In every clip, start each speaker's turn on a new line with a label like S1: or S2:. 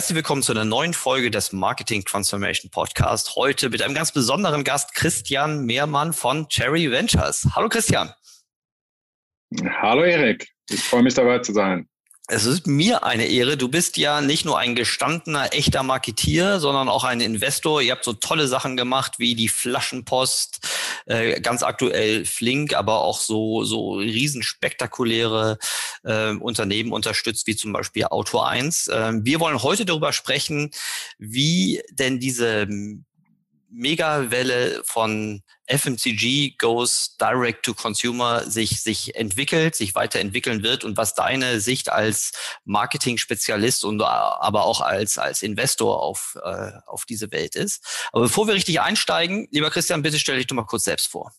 S1: Herzlich willkommen zu einer neuen Folge des Marketing Transformation Podcast. Heute mit einem ganz besonderen Gast, Christian Mehrmann von Cherry Ventures. Hallo Christian.
S2: Hallo Erik, ich freue mich dabei zu sein.
S1: Es ist mir eine Ehre. Du bist ja nicht nur ein gestandener, echter Marketier, sondern auch ein Investor. Ihr habt so tolle Sachen gemacht wie die Flaschenpost, äh, ganz aktuell Flink, aber auch so, so riesenspektakuläre äh, Unternehmen unterstützt, wie zum Beispiel Auto 1. Äh, wir wollen heute darüber sprechen, wie denn diese Megawelle von FMCG goes direct to consumer sich, sich entwickelt, sich weiterentwickeln wird und was deine Sicht als Marketing-Spezialist und äh, aber auch als, als Investor auf, äh, auf diese Welt ist. Aber bevor wir richtig einsteigen, lieber Christian, bitte stell dich doch mal kurz selbst vor.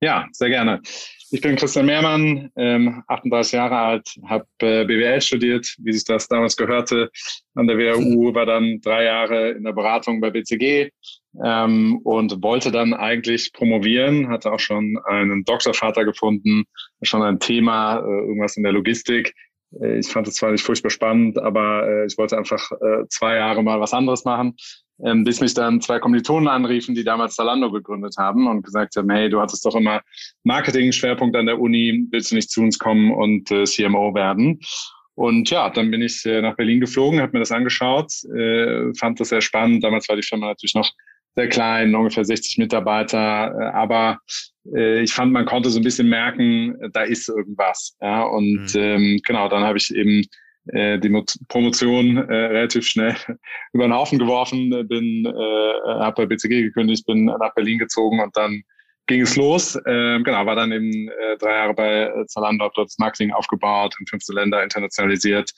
S2: Ja, sehr gerne. Ich bin Christian Mehrmann, ähm, 38 Jahre alt, habe äh, BWL studiert, wie sich das damals gehörte, an der WHU, war dann drei Jahre in der Beratung bei BCG ähm, und wollte dann eigentlich promovieren, hatte auch schon einen Doktorvater gefunden, schon ein Thema, äh, irgendwas in der Logistik. Äh, ich fand es zwar nicht furchtbar spannend, aber äh, ich wollte einfach äh, zwei Jahre mal was anderes machen ähm, bis mich dann zwei Kommilitonen anriefen, die damals Zalando gegründet haben und gesagt haben, hey, du hattest doch immer Marketing-Schwerpunkt an der Uni, willst du nicht zu uns kommen und äh, CMO werden? Und ja, dann bin ich äh, nach Berlin geflogen, habe mir das angeschaut, äh, fand das sehr spannend. Damals war die Firma natürlich noch sehr klein, ungefähr 60 Mitarbeiter, äh, aber äh, ich fand, man konnte so ein bisschen merken, da ist irgendwas. Ja, und mhm. ähm, genau, dann habe ich eben äh, die Promotion äh, relativ schnell über den Haufen geworfen, bin, äh, habe bei BCG gekündigt, bin nach Berlin gezogen und dann ging es los. Ähm, genau, war dann eben äh, drei Jahre bei Zalando, habe dort das Marketing aufgebaut, in 15 Länder internationalisiert.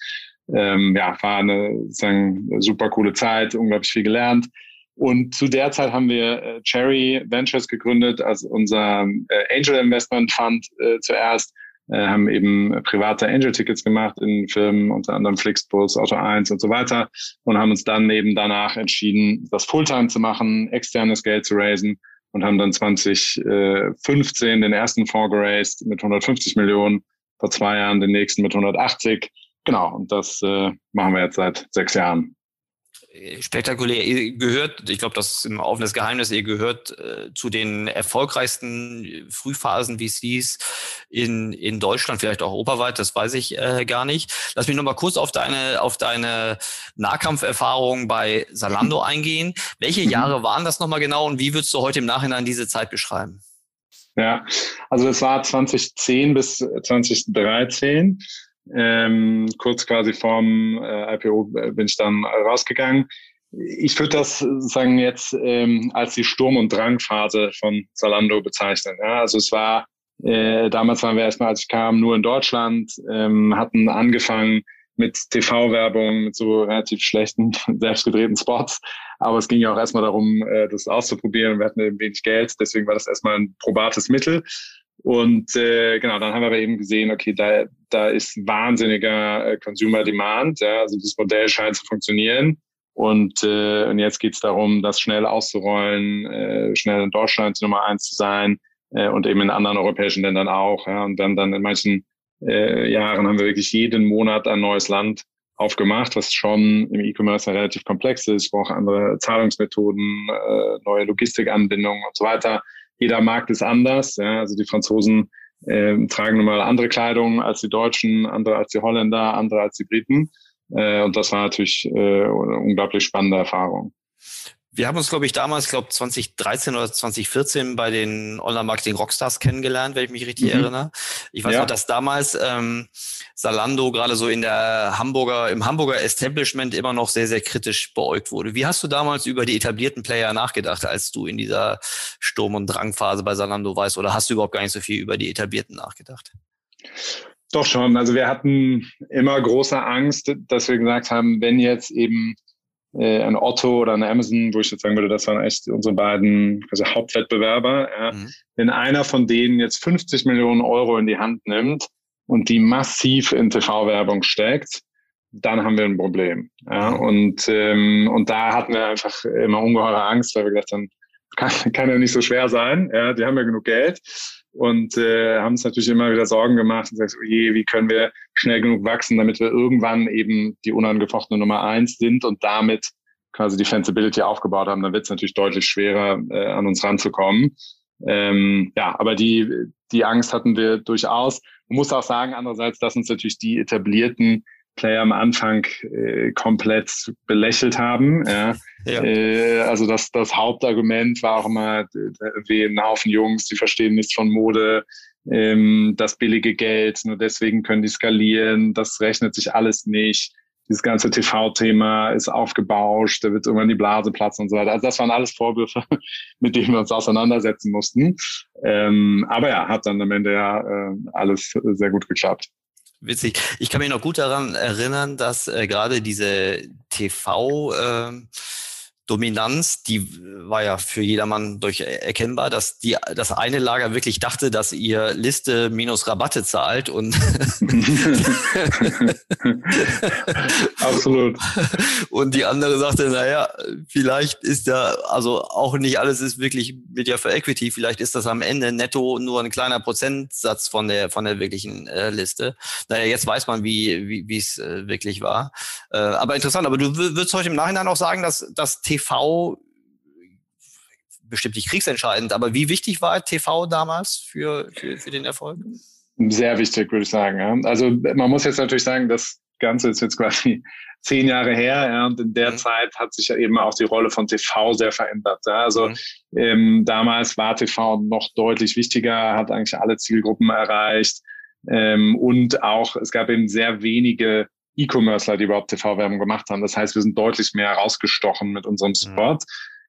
S2: Ähm, ja, war eine sozusagen super coole Zeit, unglaublich viel gelernt. Und zu der Zeit haben wir äh, Cherry Ventures gegründet, also unser äh, Angel Investment Fund äh, zuerst äh, haben eben private Angel-Tickets gemacht in Firmen, unter anderem Flixbus, Auto 1 und so weiter. Und haben uns dann eben danach entschieden, das Fulltime zu machen, externes Geld zu raisen. Und haben dann 2015 den ersten Fonds geraced mit 150 Millionen, vor zwei Jahren den nächsten mit 180. Genau, und das äh, machen wir jetzt seit sechs Jahren
S1: spektakulär. Ihr gehört, ich glaube, das ist ein offenes Geheimnis, ihr gehört äh, zu den erfolgreichsten Frühphasen VCs in, in Deutschland, vielleicht auch europaweit, das weiß ich äh, gar nicht. Lass mich nochmal kurz auf deine, auf deine Nahkampferfahrung bei Salando eingehen. Welche mhm. Jahre waren das nochmal genau und wie würdest du heute im Nachhinein diese Zeit beschreiben?
S2: Ja, also es war 2010 bis 2013 ähm, kurz quasi vorm äh, IPO äh, bin ich dann rausgegangen. Ich würde das sagen jetzt ähm, als die Sturm- und Drangphase von Zalando bezeichnen. Ja, also es war äh, damals waren wir erstmal, als ich kam, nur in Deutschland, ähm, hatten angefangen mit TV-Werbung, mit so relativ schlechten, selbstgedrehten Spots. Aber es ging ja auch erstmal darum, äh, das auszuprobieren. Wir hatten eben wenig Geld, deswegen war das erstmal ein probates Mittel. Und äh, genau, dann haben wir aber eben gesehen, okay, da, da ist wahnsinniger äh, Consumer Demand. Ja, also das Modell scheint zu funktionieren. Und, äh, und jetzt geht es darum, das schnell auszurollen, äh, schnell in Deutschland Nummer eins zu sein äh, und eben in anderen europäischen Ländern auch. Ja. Und dann, dann in manchen äh, Jahren haben wir wirklich jeden Monat ein neues Land aufgemacht, was schon im E-Commerce relativ komplex ist. Ich brauche andere Zahlungsmethoden, äh, neue Logistikanbindungen und so weiter jeder Markt ist anders. Ja? Also die Franzosen äh, tragen nun mal andere Kleidung als die Deutschen, andere als die Holländer, andere als die Briten. Äh, und das war natürlich äh, eine unglaublich spannende Erfahrung.
S1: Wir haben uns, glaube ich, damals, ich glaube 2013 oder 2014 bei den Online-Marketing-Rockstars kennengelernt, wenn ich mich richtig mhm. erinnere. Ich weiß ja. noch, dass damals ähm, Salando gerade so in der Hamburger, im Hamburger Establishment immer noch sehr, sehr kritisch beäugt wurde. Wie hast du damals über die etablierten Player nachgedacht, als du in dieser Sturm- und Drangphase bei Salando warst? Oder hast du überhaupt gar nicht so viel über die etablierten nachgedacht?
S2: Doch schon. Also wir hatten immer große Angst, dass wir gesagt haben, wenn jetzt eben äh, ein Otto oder ein Amazon, wo ich jetzt sagen würde, das waren echt unsere beiden also Hauptwettbewerber. Ja. Mhm. Wenn einer von denen jetzt 50 Millionen Euro in die Hand nimmt und die massiv in TV-Werbung steckt, dann haben wir ein Problem. Ja. Mhm. Und, ähm, und da hatten wir einfach immer ungeheure Angst, weil wir gedacht haben, kann, kann ja nicht so schwer sein. Ja, die haben ja genug Geld und äh, haben uns natürlich immer wieder Sorgen gemacht und gesagt, oh wie können wir schnell genug wachsen, damit wir irgendwann eben die unangefochtene Nummer eins sind und damit quasi die Sensibility aufgebaut haben, dann wird es natürlich deutlich schwerer, äh, an uns ranzukommen. Ähm, ja, aber die, die Angst hatten wir durchaus. Man muss auch sagen, andererseits, dass uns natürlich die etablierten Player am Anfang äh, komplett belächelt haben. Ja. ja. Äh, also das, das Hauptargument war auch immer, wie ein Haufen Jungs, die verstehen nichts von Mode, ähm, das billige Geld, nur deswegen können die skalieren, das rechnet sich alles nicht. Dieses ganze TV-Thema ist aufgebauscht, da wird irgendwann die Blase platzen und so weiter. Also das waren alles Vorwürfe, mit denen wir uns auseinandersetzen mussten. Ähm, aber ja, hat dann am Ende ja äh, alles sehr gut geklappt.
S1: Witzig. Ich kann mich noch gut daran erinnern, dass äh, gerade diese TV, äh, Dominanz, die war ja für jedermann durch erkennbar, dass die, das eine Lager wirklich dachte, dass ihr Liste minus Rabatte zahlt und
S2: absolut.
S1: Und die andere sagte, naja, vielleicht ist ja, also auch nicht alles ist wirklich Media for Equity, vielleicht ist das am Ende netto nur ein kleiner Prozentsatz von der, von der wirklichen äh, Liste. Naja, jetzt weiß man, wie, wie, es äh, wirklich war. Äh, aber interessant, aber du würdest heute im Nachhinein auch sagen, dass, dass TV TV bestimmt nicht kriegsentscheidend, aber wie wichtig war TV damals für, für, für den Erfolg?
S2: Sehr wichtig, würde ich sagen. Ja. Also man muss jetzt natürlich sagen, das Ganze ist jetzt quasi zehn Jahre her ja, und in der mhm. Zeit hat sich ja eben auch die Rolle von TV sehr verändert. Ja. Also mhm. ähm, damals war TV noch deutlich wichtiger, hat eigentlich alle Zielgruppen erreicht ähm, und auch es gab eben sehr wenige E-Commercer, die überhaupt TV-Werbung gemacht haben. Das heißt, wir sind deutlich mehr rausgestochen mit unserem Support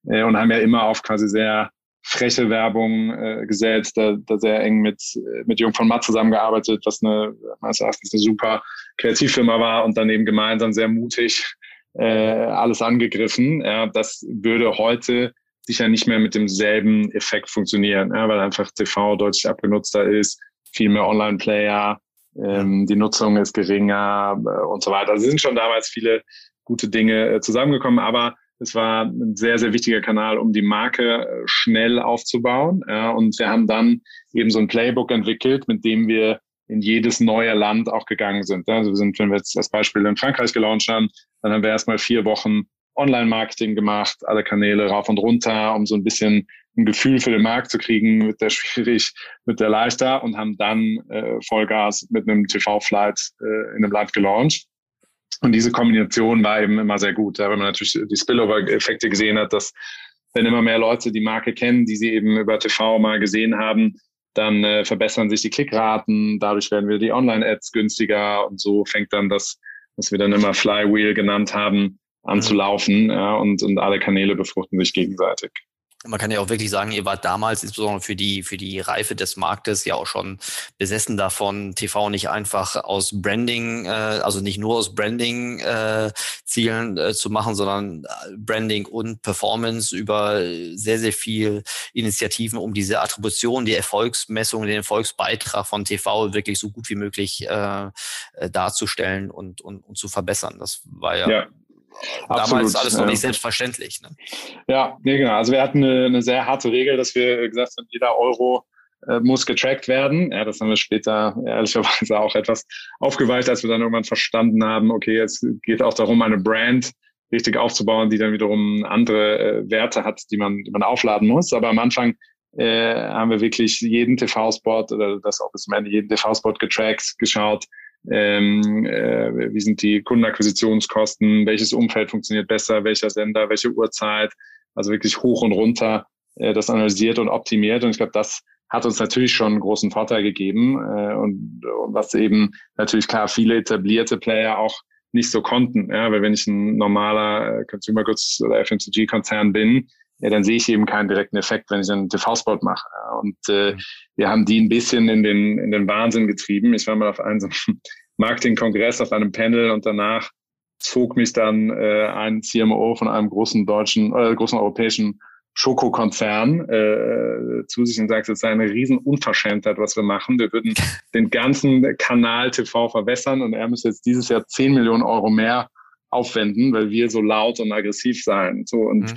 S2: mhm. äh, und haben ja immer auf quasi sehr freche Werbung äh, gesetzt, da, da sehr eng mit, mit Jung von Matt zusammengearbeitet, was eine, meines Erachtens eine super Kreativfirma war und dann eben gemeinsam sehr mutig äh, alles angegriffen. Ja, das würde heute sicher nicht mehr mit demselben Effekt funktionieren, ja, weil einfach TV deutlich abgenutzter ist, viel mehr Online-Player, ähm, die Nutzung ist geringer äh, und so weiter. Also sind schon damals viele gute Dinge äh, zusammengekommen, aber es war ein sehr, sehr wichtiger Kanal, um die Marke äh, schnell aufzubauen. Ja, und wir haben dann eben so ein Playbook entwickelt, mit dem wir in jedes neue Land auch gegangen sind. Also wir sind, wenn wir jetzt das Beispiel in Frankreich gelauncht haben, dann haben wir erstmal vier Wochen Online-Marketing gemacht, alle Kanäle rauf und runter, um so ein bisschen ein Gefühl für den Markt zu kriegen, mit der schwierig, mit der leichter und haben dann äh, Vollgas mit einem TV-Flight äh, in einem Land gelauncht. Und diese Kombination war eben immer sehr gut, ja, wenn man natürlich die Spillover-Effekte gesehen hat, dass wenn immer mehr Leute die Marke kennen, die sie eben über TV mal gesehen haben, dann äh, verbessern sich die Klickraten, dadurch werden wir die Online-Ads günstiger und so fängt dann das, was wir dann immer Flywheel genannt haben, an zu laufen ja, und, und alle Kanäle befruchten sich gegenseitig.
S1: Man kann ja auch wirklich sagen, ihr wart damals insbesondere für die, für die Reife des Marktes ja auch schon besessen davon, TV nicht einfach aus Branding, äh, also nicht nur aus Branding äh, äh, zu machen, sondern äh, Branding und Performance über sehr, sehr viel Initiativen, um diese Attribution, die Erfolgsmessung, den Erfolgsbeitrag von TV wirklich so gut wie möglich äh, äh, darzustellen und, und, und zu verbessern. Das war ja, ja Damals Absolut, alles noch ja. nicht selbstverständlich. Ne?
S2: Ja, nee, genau. Also wir hatten eine, eine, sehr harte Regel, dass wir gesagt haben, jeder Euro äh, muss getrackt werden. Ja, das haben wir später ehrlicherweise auch etwas aufgeweicht, als wir dann irgendwann verstanden haben, okay, jetzt geht auch darum, eine Brand richtig aufzubauen, die dann wiederum andere äh, Werte hat, die man, die man aufladen muss. Aber am Anfang äh, haben wir wirklich jeden TV-Spot oder das auch bis zum Ende jeden TV-Spot getrackt, geschaut, ähm, äh, wie sind die Kundenakquisitionskosten, welches Umfeld funktioniert besser, welcher Sender, welche Uhrzeit, also wirklich hoch und runter äh, das analysiert und optimiert. Und ich glaube, das hat uns natürlich schon einen großen Vorteil gegeben äh, und, und was eben natürlich klar viele etablierte Player auch nicht so konnten. Ja, weil wenn ich ein normaler äh, Consumer Goods oder FMCG-Konzern bin, ja, dann sehe ich eben keinen direkten Effekt, wenn ich einen TV-Spot mache. Und äh, mhm. wir haben die ein bisschen in den, in den Wahnsinn getrieben. Ich war mal auf einem Marketing-Kongress auf einem Panel und danach zog mich dann äh, ein CMO von einem großen deutschen, äh, großen europäischen Schokokonzern äh, zu sich und sagt, es sei eine riesen Unverschämtheit, was wir machen. Wir würden den ganzen Kanal TV verwässern und er müsste jetzt dieses Jahr 10 Millionen Euro mehr aufwenden, weil wir so laut und aggressiv sein. So und mhm.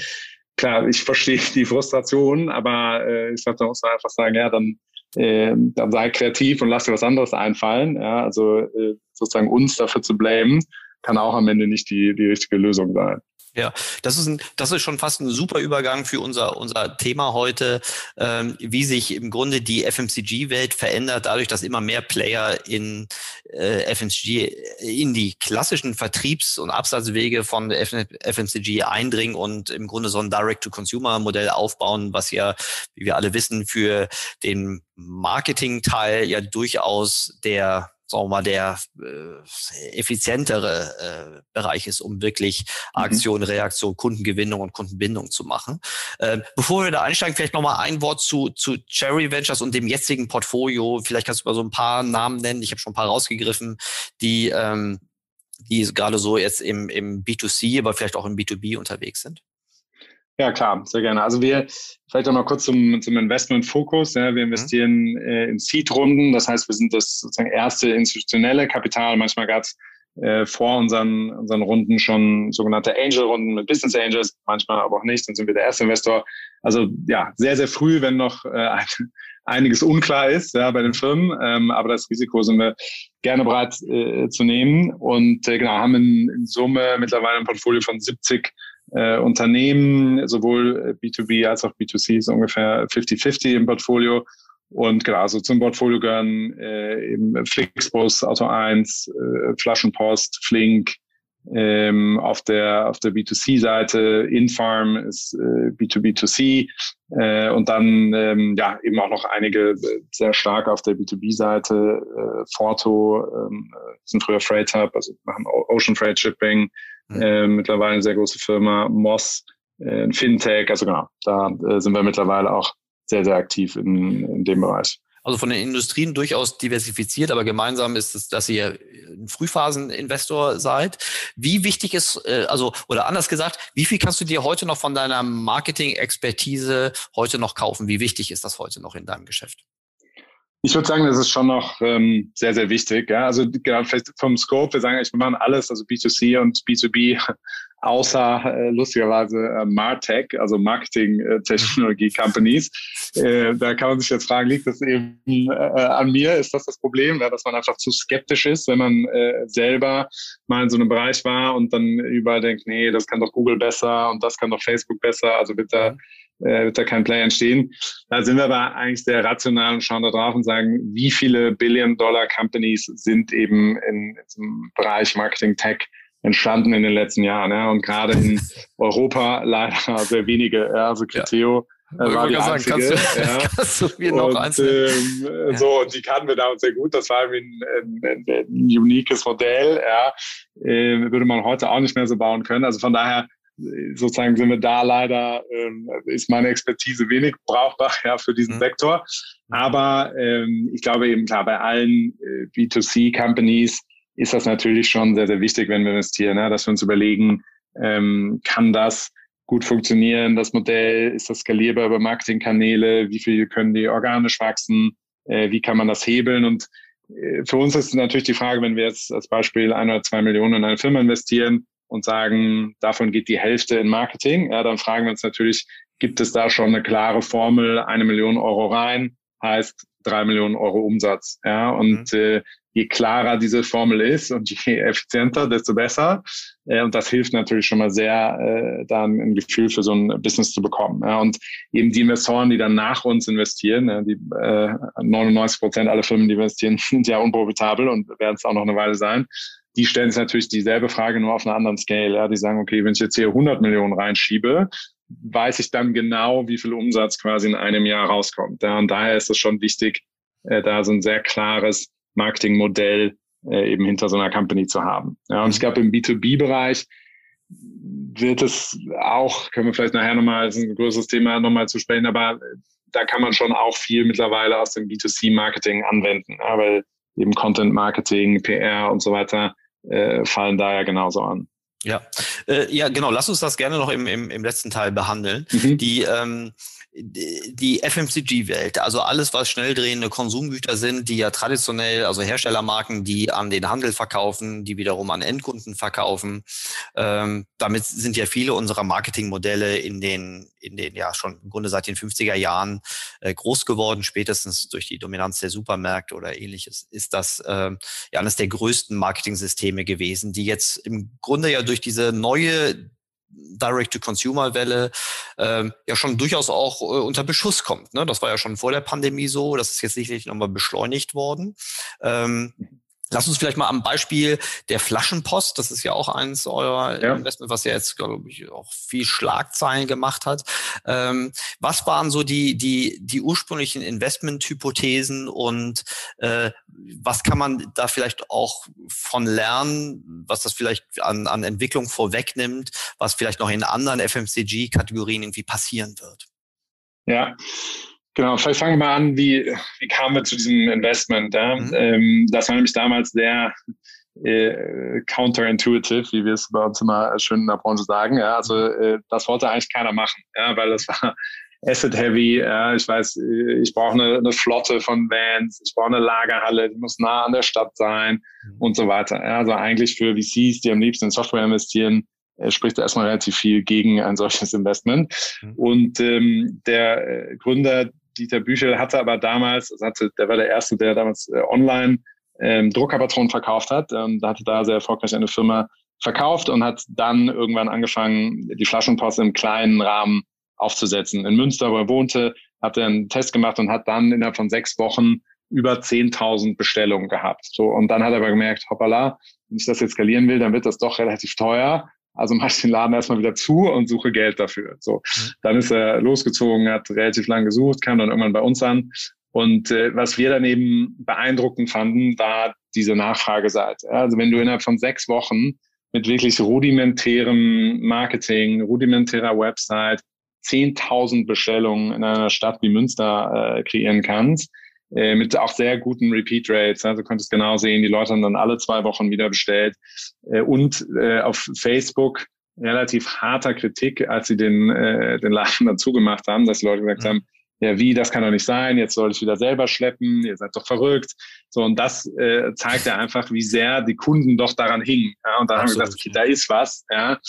S2: Klar, ich verstehe die Frustration, aber äh, ich glaube, da muss man einfach sagen, ja, dann äh, dann sei kreativ und lass dir was anderes einfallen. Ja, also äh, sozusagen uns dafür zu blamen, kann auch am Ende nicht die, die richtige Lösung sein.
S1: Ja, das ist, ein, das ist schon fast ein super Übergang für unser, unser Thema heute, ähm, wie sich im Grunde die FMCG-Welt verändert, dadurch, dass immer mehr Player in äh, FMCG, in die klassischen Vertriebs- und Absatzwege von FMCG eindringen und im Grunde so ein Direct-to-Consumer-Modell aufbauen, was ja, wie wir alle wissen, für den Marketing-Teil ja durchaus der sagen wir mal, der äh, effizientere äh, Bereich ist, um wirklich mhm. Aktion, mhm. Reaktion, Kundengewinnung und Kundenbindung zu machen. Äh, bevor wir da einsteigen, vielleicht nochmal ein Wort zu, zu Cherry Ventures und dem jetzigen Portfolio. Vielleicht kannst du mal so ein paar Namen nennen. Ich habe schon ein paar rausgegriffen, die, ähm, die gerade so jetzt im, im B2C, aber vielleicht auch im B2B unterwegs sind.
S2: Ja, klar, sehr gerne. Also wir, vielleicht auch noch kurz zum, zum Investment-Fokus. Ja, wir investieren mhm. äh, in Seed-Runden, das heißt, wir sind das sozusagen erste institutionelle Kapital. Manchmal gab es äh, vor unseren, unseren Runden schon sogenannte Angel-Runden mit Business Angels, manchmal aber auch nicht, dann sind wir der erste Investor. Also ja, sehr, sehr früh, wenn noch äh, einiges unklar ist ja, bei den Firmen, ähm, aber das Risiko sind wir gerne bereit äh, zu nehmen und äh, genau, haben in, in Summe mittlerweile ein Portfolio von 70 äh, Unternehmen, sowohl B2B als auch B2C ist ungefähr 50-50 im Portfolio. Und genau, also zum Portfolio gehören äh, eben Flixbus, Auto 1, äh, Flaschenpost, Flink, ähm, auf der auf der B2C-Seite, Infarm ist äh, B2B2C äh, und dann ähm, ja eben auch noch einige äh, sehr stark auf der B2B-Seite, äh, Forto, ähm, sind früher Freight Hub, also machen Ocean Freight Shipping. Äh, mittlerweile eine sehr große Firma, Moss, äh, Fintech, also genau, da äh, sind wir mittlerweile auch sehr, sehr aktiv in, in dem Bereich.
S1: Also von den Industrien durchaus diversifiziert, aber gemeinsam ist es, dass ihr ein Frühphaseninvestor seid. Wie wichtig ist, äh, also oder anders gesagt, wie viel kannst du dir heute noch von deiner Marketing-Expertise heute noch kaufen? Wie wichtig ist das heute noch in deinem Geschäft?
S2: Ich würde sagen, das ist schon noch ähm, sehr, sehr wichtig. Ja? Also genau, vielleicht vom Scope, wir sagen, ich wir machen alles, also B2C und B2B, außer äh, lustigerweise äh, Martech, also Marketing-Technologie-Companies. Äh, da kann man sich jetzt fragen, liegt das eben äh, an mir? Ist das das Problem, ja, dass man einfach zu skeptisch ist, wenn man äh, selber mal in so einem Bereich war und dann überall denkt, nee, das kann doch Google besser und das kann doch Facebook besser, also da äh, wird da kein Play entstehen. Da sind wir aber eigentlich sehr rational und schauen da drauf und sagen, wie viele Billion-Dollar-Companies sind eben in, diesem Bereich Marketing Tech entstanden in den letzten Jahren. Ja? Und gerade in Europa leider sehr wenige. Ja? Also Criteo ja. Äh, war die sagen, einzige. Kannst du, ja. kannst du mir noch eins ähm, ja. So, und die kannten wir damals sehr gut. Das war ein, ein, ein, ein uniques Modell. Ja. Äh, würde man heute auch nicht mehr so bauen können. Also von daher sozusagen sind wir da leider, ähm, ist meine Expertise wenig brauchbar ja, für diesen mhm. Sektor. Aber ähm, ich glaube eben klar, bei allen äh, B2C-Companies ist das natürlich schon sehr, sehr wichtig, wenn wir investieren, ja, dass wir uns überlegen, ähm, kann das gut funktionieren, das Modell, ist das skalierbar über Marketingkanäle, wie viel können die organisch wachsen, äh, wie kann man das hebeln und äh, für uns ist natürlich die Frage, wenn wir jetzt als Beispiel ein oder zwei Millionen in eine Firma investieren, und sagen, davon geht die Hälfte in Marketing, ja, dann fragen wir uns natürlich, gibt es da schon eine klare Formel, eine Million Euro rein, heißt drei Millionen Euro Umsatz. Ja, und mhm. äh, je klarer diese Formel ist und je effizienter, desto besser. Äh, und das hilft natürlich schon mal sehr, äh, dann ein Gefühl für so ein Business zu bekommen. Ja, und eben die Investoren, die dann nach uns investieren, äh, die äh, 99 Prozent aller Firmen, die investieren, sind ja unprofitabel und werden es auch noch eine Weile sein die stellen sich natürlich dieselbe Frage nur auf einer anderen Scale. Ja. Die sagen, okay, wenn ich jetzt hier 100 Millionen reinschiebe, weiß ich dann genau, wie viel Umsatz quasi in einem Jahr rauskommt. Ja. Und daher ist es schon wichtig, äh, da so ein sehr klares Marketingmodell äh, eben hinter so einer Company zu haben. Ja. Und ich glaube, im B2B-Bereich wird es auch, können wir vielleicht nachher nochmal, ist ein größeres Thema, nochmal zu sprechen, aber da kann man schon auch viel mittlerweile aus dem B2C-Marketing anwenden, ja, weil eben Content Marketing, PR und so weiter äh, fallen da ja genauso an.
S1: Ja, äh, ja, genau. Lass uns das gerne noch im, im, im letzten Teil behandeln. Mhm. Die ähm, die FMCG-Welt, also alles, was schnell drehende Konsumgüter sind, die ja traditionell, also Herstellermarken, die an den Handel verkaufen, die wiederum an Endkunden verkaufen. Ähm, damit sind ja viele unserer Marketingmodelle in den, in den, ja, schon im Grunde seit den 50er Jahren äh, groß geworden, spätestens durch die Dominanz der Supermärkte oder ähnliches, ist das äh, ja eines der größten Marketingsysteme gewesen, die jetzt im Grunde ja durch diese neue Direct-to-Consumer-Welle ähm, ja schon durchaus auch äh, unter Beschuss kommt. Ne? Das war ja schon vor der Pandemie so. Das ist jetzt sicherlich nochmal beschleunigt worden. Ähm, Lass uns vielleicht mal am Beispiel der Flaschenpost, das ist ja auch eins eurer ja. Investment, was ja jetzt, glaube ich, auch viel Schlagzeilen gemacht hat. Ähm, was waren so die, die, die ursprünglichen Investmenthypothesen und äh, was kann man da vielleicht auch von lernen, was das vielleicht an, an Entwicklung vorwegnimmt, was vielleicht noch in anderen FMCG-Kategorien irgendwie passieren wird?
S2: Ja, Genau, vielleicht fangen wir mal an, wie, wie kamen wir zu diesem Investment? Ja? Mhm. Ähm, das war nämlich damals sehr äh, counterintuitive, wie wir es bei uns immer schön in der Branche sagen. Ja? Also äh, das wollte eigentlich keiner machen, ja? weil das war asset heavy. Ja? Ich weiß, äh, ich brauche eine, eine Flotte von Vans, ich brauche eine Lagerhalle, die muss nah an der Stadt sein mhm. und so weiter. Ja? Also eigentlich für VCs, die am liebsten in Software investieren, spricht erstmal relativ viel gegen ein solches Investment. Mhm. Und ähm, der äh, Gründer Dieter Büchel hatte aber damals, hatte, der war der Erste, der damals äh, online ähm, Druckerpatronen verkauft hat. Ähm, hatte da sehr erfolgreich eine Firma verkauft und hat dann irgendwann angefangen, die Flaschenpost im kleinen Rahmen aufzusetzen. In Münster, wo er wohnte, hat er einen Test gemacht und hat dann innerhalb von sechs Wochen über 10.000 Bestellungen gehabt. So, und dann hat er aber gemerkt, hoppala, wenn ich das jetzt skalieren will, dann wird das doch relativ teuer. Also mache ich den Laden erstmal wieder zu und suche Geld dafür. So, mhm. dann ist er losgezogen, hat relativ lang gesucht, kam dann irgendwann bei uns an. Und äh, was wir dann eben beeindruckend fanden, war diese Nachfrageseite. Also wenn du innerhalb von sechs Wochen mit wirklich rudimentärem Marketing, rudimentärer Website 10.000 Bestellungen in einer Stadt wie Münster äh, kreieren kannst, äh, mit auch sehr guten Repeat Rates. Also konntest genau sehen, die Leute haben dann alle zwei Wochen wieder bestellt. Äh, und äh, auf Facebook relativ harter Kritik, als sie den, äh, den Laden dann zugemacht haben, dass die Leute gesagt mhm. haben, ja, wie, das kann doch nicht sein, jetzt soll ich wieder selber schleppen, ihr seid doch verrückt. So, und das äh, zeigt ja einfach, wie sehr die Kunden doch daran hingen. Ja, und dann Absolut, haben wir gesagt, okay, da ist was, ja.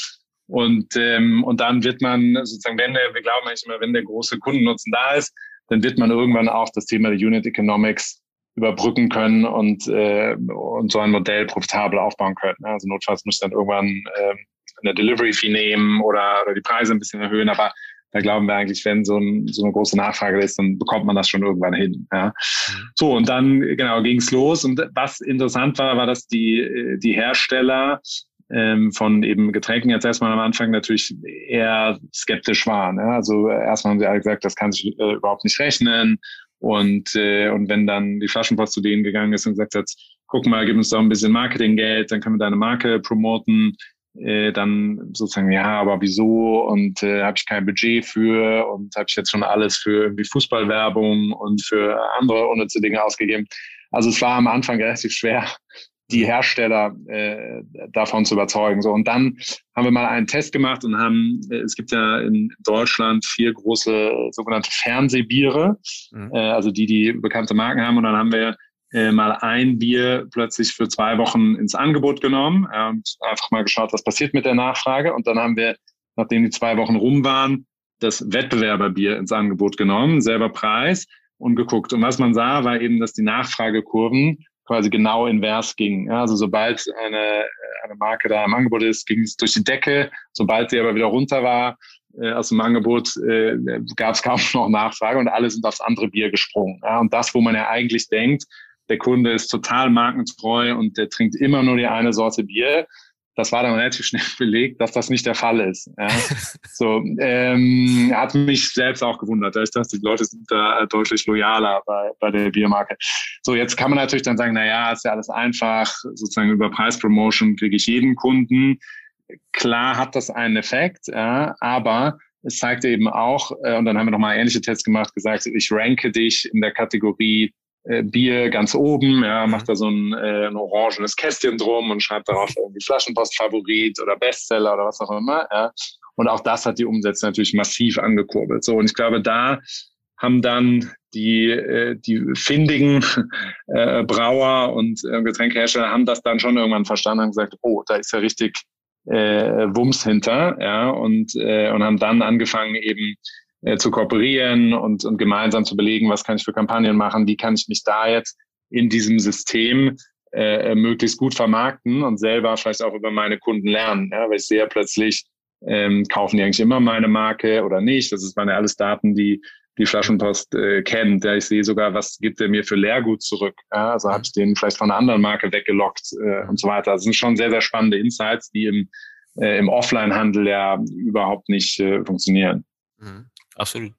S2: Und, ähm, und dann wird man sozusagen, wenn der, wir glauben eigentlich immer, wenn der große Kundennutzen da ist, dann wird man irgendwann auch das Thema der Unit Economics überbrücken können und, äh, und so ein Modell profitabel aufbauen können. Also notfalls muss dann irgendwann äh, eine Delivery Fee nehmen oder, oder die Preise ein bisschen erhöhen, aber da glauben wir eigentlich, wenn so, ein, so eine große Nachfrage ist, dann bekommt man das schon irgendwann hin. Ja. Mhm. So, und dann genau ging's los. Und was interessant war, war, dass die, die Hersteller von eben Getränken jetzt erstmal am Anfang natürlich eher skeptisch waren. Ja? Also erstmal haben sie alle gesagt, das kann sich äh, überhaupt nicht rechnen. Und, äh, und wenn dann die Flaschenpost zu denen gegangen ist und gesagt hat, guck mal, gib uns doch ein bisschen Marketinggeld, dann können wir deine Marke promoten, äh, dann sozusagen, ja, aber wieso und äh, habe ich kein Budget für und habe ich jetzt schon alles für irgendwie Fußballwerbung und für andere unnütze Dinge ausgegeben. Also es war am Anfang relativ schwer, die Hersteller äh, davon zu überzeugen. So und dann haben wir mal einen Test gemacht und haben, äh, es gibt ja in Deutschland vier große sogenannte Fernsehbiere, mhm. äh, also die, die bekannte Marken haben. Und dann haben wir äh, mal ein Bier plötzlich für zwei Wochen ins Angebot genommen äh, und einfach mal geschaut, was passiert mit der Nachfrage. Und dann haben wir, nachdem die zwei Wochen rum waren, das Wettbewerberbier ins Angebot genommen, selber Preis und geguckt. Und was man sah, war eben, dass die Nachfragekurven quasi genau invers ging. Ja, also sobald eine, eine Marke da im Angebot ist, ging es durch die Decke. Sobald sie aber wieder runter war äh, aus dem Angebot, äh, gab es kaum noch Nachfrage und alle sind aufs andere Bier gesprungen. Ja, und das, wo man ja eigentlich denkt, der Kunde ist total markentreu und der trinkt immer nur die eine Sorte Bier, das war dann relativ schnell belegt, dass das nicht der Fall ist. Ja. so, ähm, hat mich selbst auch gewundert. Ich dachte, die Leute sind da deutlich loyaler bei, bei der Biermarke. So, jetzt kann man natürlich dann sagen, na ja, ist ja alles einfach, sozusagen über Preispromotion kriege ich jeden Kunden. Klar hat das einen Effekt, ja, aber es zeigt eben auch, äh, und dann haben wir nochmal ähnliche Tests gemacht, gesagt, ich ranke dich in der Kategorie äh, Bier ganz oben, ja, mhm. macht da so ein, äh, ein orangenes Kästchen drum und schreibt darauf irgendwie Flaschenpost-Favorit oder Bestseller oder was auch immer. Ja. Und auch das hat die Umsätze natürlich massiv angekurbelt. So, und ich glaube, da haben dann die, äh, die findigen äh, Brauer und äh, Getränkehersteller haben das dann schon irgendwann verstanden und gesagt, oh, da ist ja richtig äh, Wumms hinter, ja, und, äh, und haben dann angefangen eben äh, zu kooperieren und, und gemeinsam zu belegen, was kann ich für Kampagnen machen, wie kann ich mich da jetzt in diesem System äh, möglichst gut vermarkten und selber vielleicht auch über meine Kunden lernen, ja, weil ich sehe ja plötzlich, ähm, kaufen die eigentlich immer meine Marke oder nicht. Das ist, ja alles Daten, die die Flaschenpost äh, kennt. Ja, ich sehe sogar, was gibt er mir für Leergut zurück. Ja, also habe ich den vielleicht von einer anderen Marke weggelockt äh, und so weiter. Das sind schon sehr, sehr spannende Insights, die im, äh, im Offline-Handel ja überhaupt nicht äh, funktionieren.
S1: Mhm, absolut.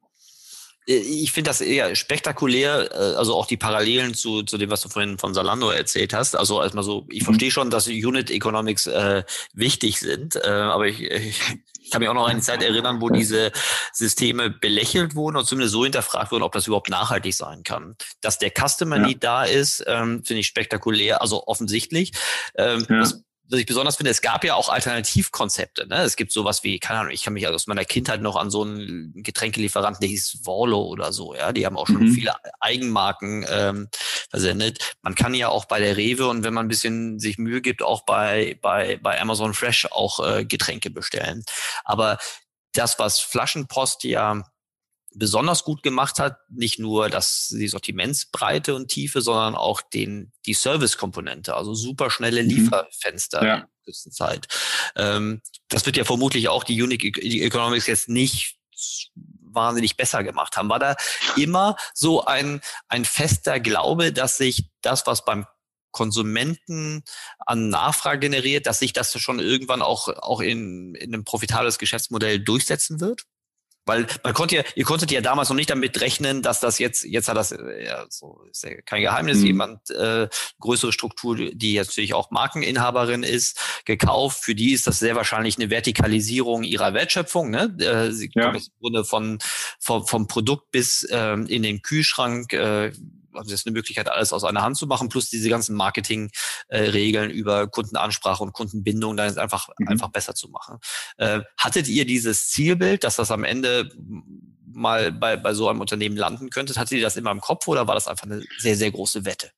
S1: Äh, ich finde das eher spektakulär, äh, also auch die Parallelen zu, zu dem, was du vorhin von Salando erzählt hast. Also erstmal so, ich mhm. verstehe schon, dass Unit Economics äh, wichtig sind, äh, aber ich, ich, ich kann mich auch noch an eine Zeit erinnern, wo diese Systeme belächelt wurden und zumindest so hinterfragt wurden, ob das überhaupt nachhaltig sein kann. Dass der Customer ja. Need da ist, ähm, finde ich spektakulär, also offensichtlich. Ähm, ja. das was ich besonders finde, es gab ja auch Alternativkonzepte. Ne? Es gibt sowas wie, keine Ahnung, ich kann mich aus meiner Kindheit noch an so einen Getränkelieferanten, der hieß Vorlo oder so, ja. Die haben auch schon mhm. viele Eigenmarken ähm, versendet. Man kann ja auch bei der Rewe und wenn man ein bisschen sich Mühe gibt, auch bei, bei, bei Amazon Fresh auch äh, Getränke bestellen. Aber das, was Flaschenpost ja besonders gut gemacht hat, nicht nur das, die Sortimentsbreite und Tiefe, sondern auch den, die Service-Komponente, also super schnelle mhm. Lieferfenster ja. in kurzer Zeit. Ähm, das wird ja vermutlich auch die Unique Economics jetzt nicht wahnsinnig besser gemacht haben. War da immer so ein, ein fester Glaube, dass sich das, was beim Konsumenten an Nachfrage generiert, dass sich das schon irgendwann auch, auch in, in einem profitables Geschäftsmodell durchsetzen wird? Weil man konnte ja, ihr konntet ja damals noch nicht damit rechnen, dass das jetzt, jetzt hat das, äh, ja, so ist ja kein Geheimnis, mhm. jemand, äh, größere Struktur, die jetzt natürlich auch Markeninhaberin ist, gekauft. Für die ist das sehr wahrscheinlich eine Vertikalisierung ihrer Wertschöpfung. Ne? Äh, sie ja. kommt im Grunde von, vom, vom Produkt bis ähm, in den Kühlschrank. Äh, haben sie jetzt eine Möglichkeit, alles aus einer Hand zu machen, plus diese ganzen Marketing-Regeln äh, über Kundenansprache und Kundenbindung dann ist einfach, mhm. einfach besser zu machen. Äh, hattet ihr dieses Zielbild, dass das am Ende mal bei, bei so einem Unternehmen landen könnte? Hattet ihr das immer im Kopf oder war das einfach eine sehr, sehr große Wette?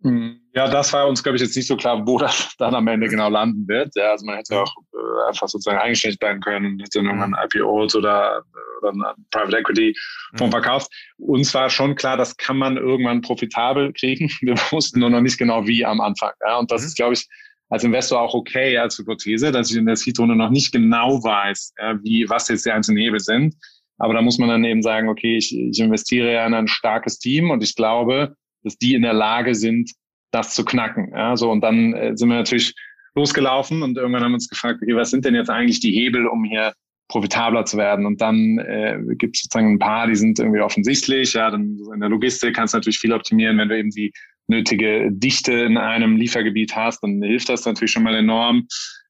S2: Mhm. Ja, das war uns, glaube ich, jetzt nicht so klar, wo das dann am Ende genau landen wird. Ja, also man hätte auch äh, einfach sozusagen eigenständig bleiben können, hätte irgendwann IPOs oder, oder Private Equity Fonds mhm. verkauft. Uns war schon klar, das kann man irgendwann profitabel kriegen. Wir wussten nur noch nicht genau wie am Anfang. Ja, und das mhm. ist, glaube ich, als Investor auch okay als Hypothese, dass ich in der Seed-Runde noch nicht genau weiß, ja, wie, was jetzt die einzelnen Hebel sind. Aber da muss man dann eben sagen, okay, ich, ich investiere ja in ein starkes Team und ich glaube, dass die in der Lage sind, das zu knacken. Ja, so und dann äh, sind wir natürlich losgelaufen und irgendwann haben wir uns gefragt, okay, was sind denn jetzt eigentlich die Hebel, um hier profitabler zu werden? Und dann äh, gibt es sozusagen ein paar, die sind irgendwie offensichtlich. Ja, dann in der Logistik kannst du natürlich viel optimieren, wenn du eben die nötige Dichte in einem Liefergebiet hast, dann hilft das natürlich schon mal enorm.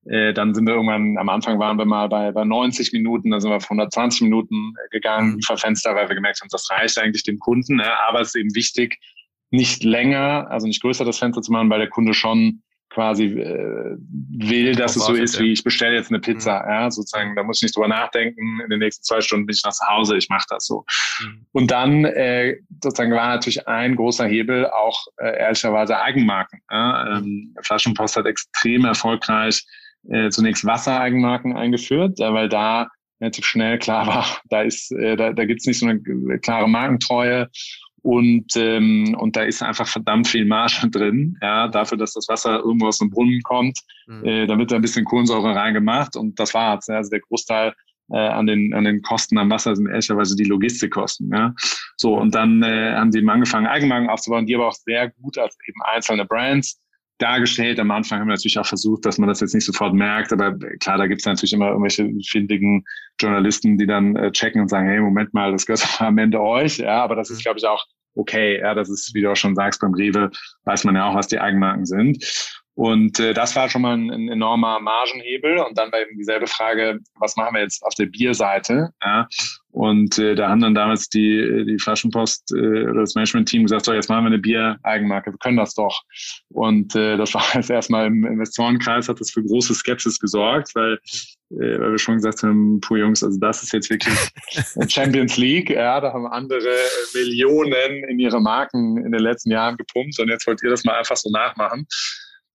S2: Äh, dann sind wir irgendwann, am Anfang waren wir mal bei, bei 90 Minuten, dann sind wir auf 120 Minuten gegangen, Lieferfenster, weil wir gemerkt haben, das reicht eigentlich dem Kunden. Ne? Aber es ist eben wichtig, nicht länger, also nicht größer das Fenster zu machen, weil der Kunde schon quasi äh, will, dass es so ist, wie ich bestelle jetzt eine Pizza. Mhm. Ja, sozusagen, da muss ich nicht drüber nachdenken. In den nächsten zwei Stunden bin ich nach Hause, ich mache das so. Mhm. Und dann äh, sozusagen war natürlich ein großer Hebel auch äh, ehrlicherweise Eigenmarken. Ja? Ähm, Flaschenpost hat extrem erfolgreich äh, zunächst Wassereigenmarken eingeführt, ja, weil da relativ schnell klar war, da ist, äh, da, da gibt es nicht so eine klare Markentreue und, ähm, und da ist einfach verdammt viel Marge drin, ja, dafür, dass das Wasser irgendwo aus dem Brunnen kommt. Mhm. Äh, da wird da ein bisschen Kohlensäure reingemacht und das war's. Ja. Also der Großteil äh, an, den, an den Kosten am Wasser sind ehrlicherweise die Logistikkosten. Ja. So, und dann äh, haben sie eben angefangen, Eigenmarken aufzubauen, die aber auch sehr gut als eben einzelne Brands dargestellt. Am Anfang haben wir natürlich auch versucht, dass man das jetzt nicht sofort merkt, aber klar, da gibt es natürlich immer irgendwelche findigen Journalisten, die dann äh, checken und sagen, hey, Moment mal, das gehört am Ende euch. Ja, aber das ist, mhm. glaube ich, auch okay. Ja, das ist, wie du auch schon sagst, beim Rewe weiß man ja auch, was die Eigenmarken sind. Und äh, das war schon mal ein, ein enormer Margenhebel. Und dann war eben dieselbe Frage, was machen wir jetzt auf der Bierseite? Ja? Und äh, da haben dann damals die, die Flaschenpost äh, oder das Management-Team gesagt, so, jetzt machen wir eine Bier-Eigenmarke, wir können das doch. Und äh, das war jetzt erstmal im Investorenkreis, hat das für große Skepsis gesorgt, weil, äh, weil wir schon gesagt haben, puh Jungs, also das ist jetzt wirklich Champions League, ja, da haben andere Millionen in ihre Marken in den letzten Jahren gepumpt und jetzt wollt ihr das mal einfach so nachmachen.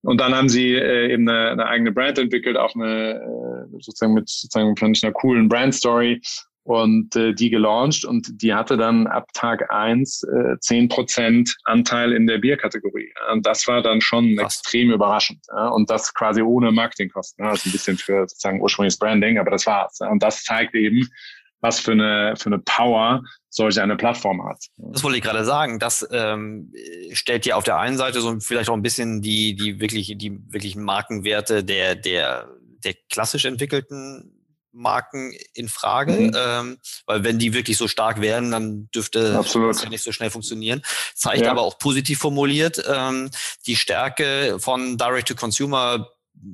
S2: Und dann haben sie äh, eben eine, eine eigene Brand entwickelt, auch eine äh, sozusagen mit sozusagen einer coolen Brand Story und äh, die gelauncht und die hatte dann ab Tag eins äh, zehn Prozent Anteil in der Bierkategorie. Und das war dann schon Krass. extrem überraschend. Ja? Und das quasi ohne Marketingkosten. Ja? Also ein bisschen für sozusagen ursprüngliches Branding, aber das war's. Ja? Und das zeigt eben, was für eine, für eine Power solch eine Plattform hat.
S1: Das wollte ich gerade sagen. Das ähm, stellt ja auf der einen Seite so vielleicht auch ein bisschen die, die wirklich, die wirklichen Markenwerte der, der, der klassisch entwickelten Marken in Frage, mhm. ähm, weil wenn die wirklich so stark wären, dann dürfte Absolut. das ja nicht so schnell funktionieren. Zeigt ja. aber auch positiv formuliert ähm, die Stärke von Direct-to-Consumer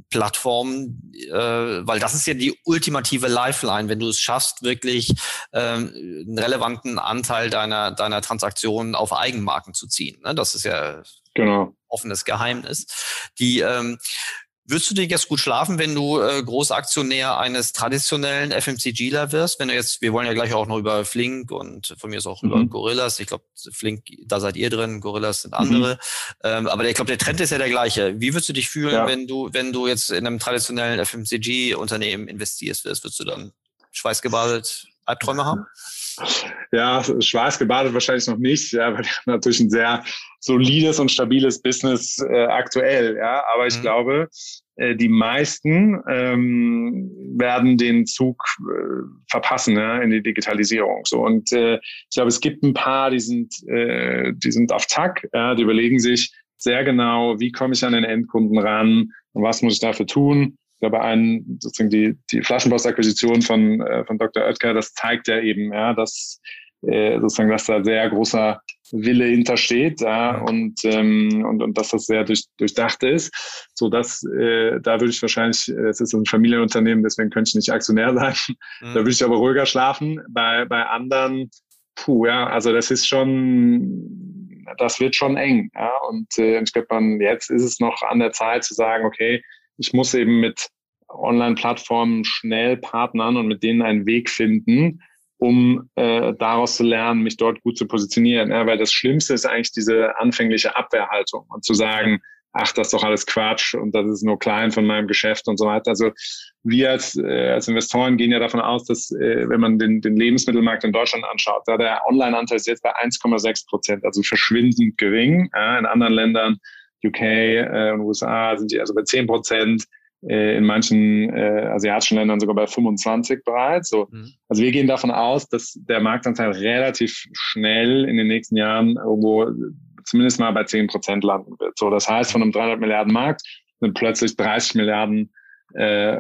S1: Plattformen, äh, weil das ist ja die ultimative Lifeline, wenn du es schaffst, wirklich ähm, einen relevanten Anteil deiner deiner Transaktionen auf Eigenmarken zu ziehen. Ne? Das ist ja genau. offenes Geheimnis. Die ähm, Würdest du dir jetzt gut schlafen, wenn du äh, Großaktionär eines traditionellen FMCGler wirst? Wenn du jetzt, wir wollen ja gleich auch noch über Flink und von mir ist auch mhm. über Gorillas. Ich glaube, Flink, da seid ihr drin, Gorillas sind andere. Mhm. Ähm, aber ich glaube, der Trend ist ja der gleiche. Wie würdest du dich fühlen, ja. wenn du, wenn du jetzt in einem traditionellen FMCG-Unternehmen investierst wirst? Würdest du dann schweißgebadet Albträume haben?
S2: Ja, schweißgebadet wahrscheinlich noch nicht, ja, weil die haben natürlich ein sehr solides und stabiles Business äh, aktuell, ja. Aber ich mhm. glaube, äh, die meisten ähm, werden den Zug äh, verpassen ja, in die Digitalisierung. So und äh, ich glaube, es gibt ein paar, die sind, äh, die sind auf Zack, ja, die überlegen sich sehr genau, wie komme ich an den Endkunden ran und was muss ich dafür tun. Ich glaube, ein, sozusagen die, die Flaschenpost-Akquisition von, äh, von Dr. Oetker, das zeigt ja eben, ja, dass äh, sozusagen, dass da sehr großer Wille hintersteht ja, und, ähm, und, und dass das sehr durch, durchdacht ist. So dass äh, da würde ich wahrscheinlich, äh, es ist ein Familienunternehmen, deswegen könnte ich nicht Aktionär sein. Mhm. Da würde ich aber ruhiger schlafen. Bei, bei anderen, puh, ja, also das ist schon, das wird schon eng. Ja. Und äh, ich glaube, man jetzt ist es noch an der Zeit zu sagen, okay, ich muss eben mit Online-Plattformen schnell partnern und mit denen einen Weg finden, um äh, daraus zu lernen, mich dort gut zu positionieren. Ja, weil das Schlimmste ist eigentlich diese anfängliche Abwehrhaltung und zu sagen, ach, das ist doch alles Quatsch und das ist nur klein von meinem Geschäft und so weiter. Also wir als, äh, als Investoren gehen ja davon aus, dass äh, wenn man den, den Lebensmittelmarkt in Deutschland anschaut, da der Online-Anteil ist jetzt bei 1,6 Prozent, also verschwindend gering. Ja, in anderen Ländern, UK äh, und USA sind die also bei 10 Prozent äh, in manchen äh, asiatischen Ländern sogar bei 25 bereits. So. Mhm. Also wir gehen davon aus, dass der Marktanteil relativ schnell in den nächsten Jahren irgendwo zumindest mal bei 10 Prozent landen wird. So, das heißt, von einem 300 Milliarden Markt sind plötzlich 30 Milliarden äh,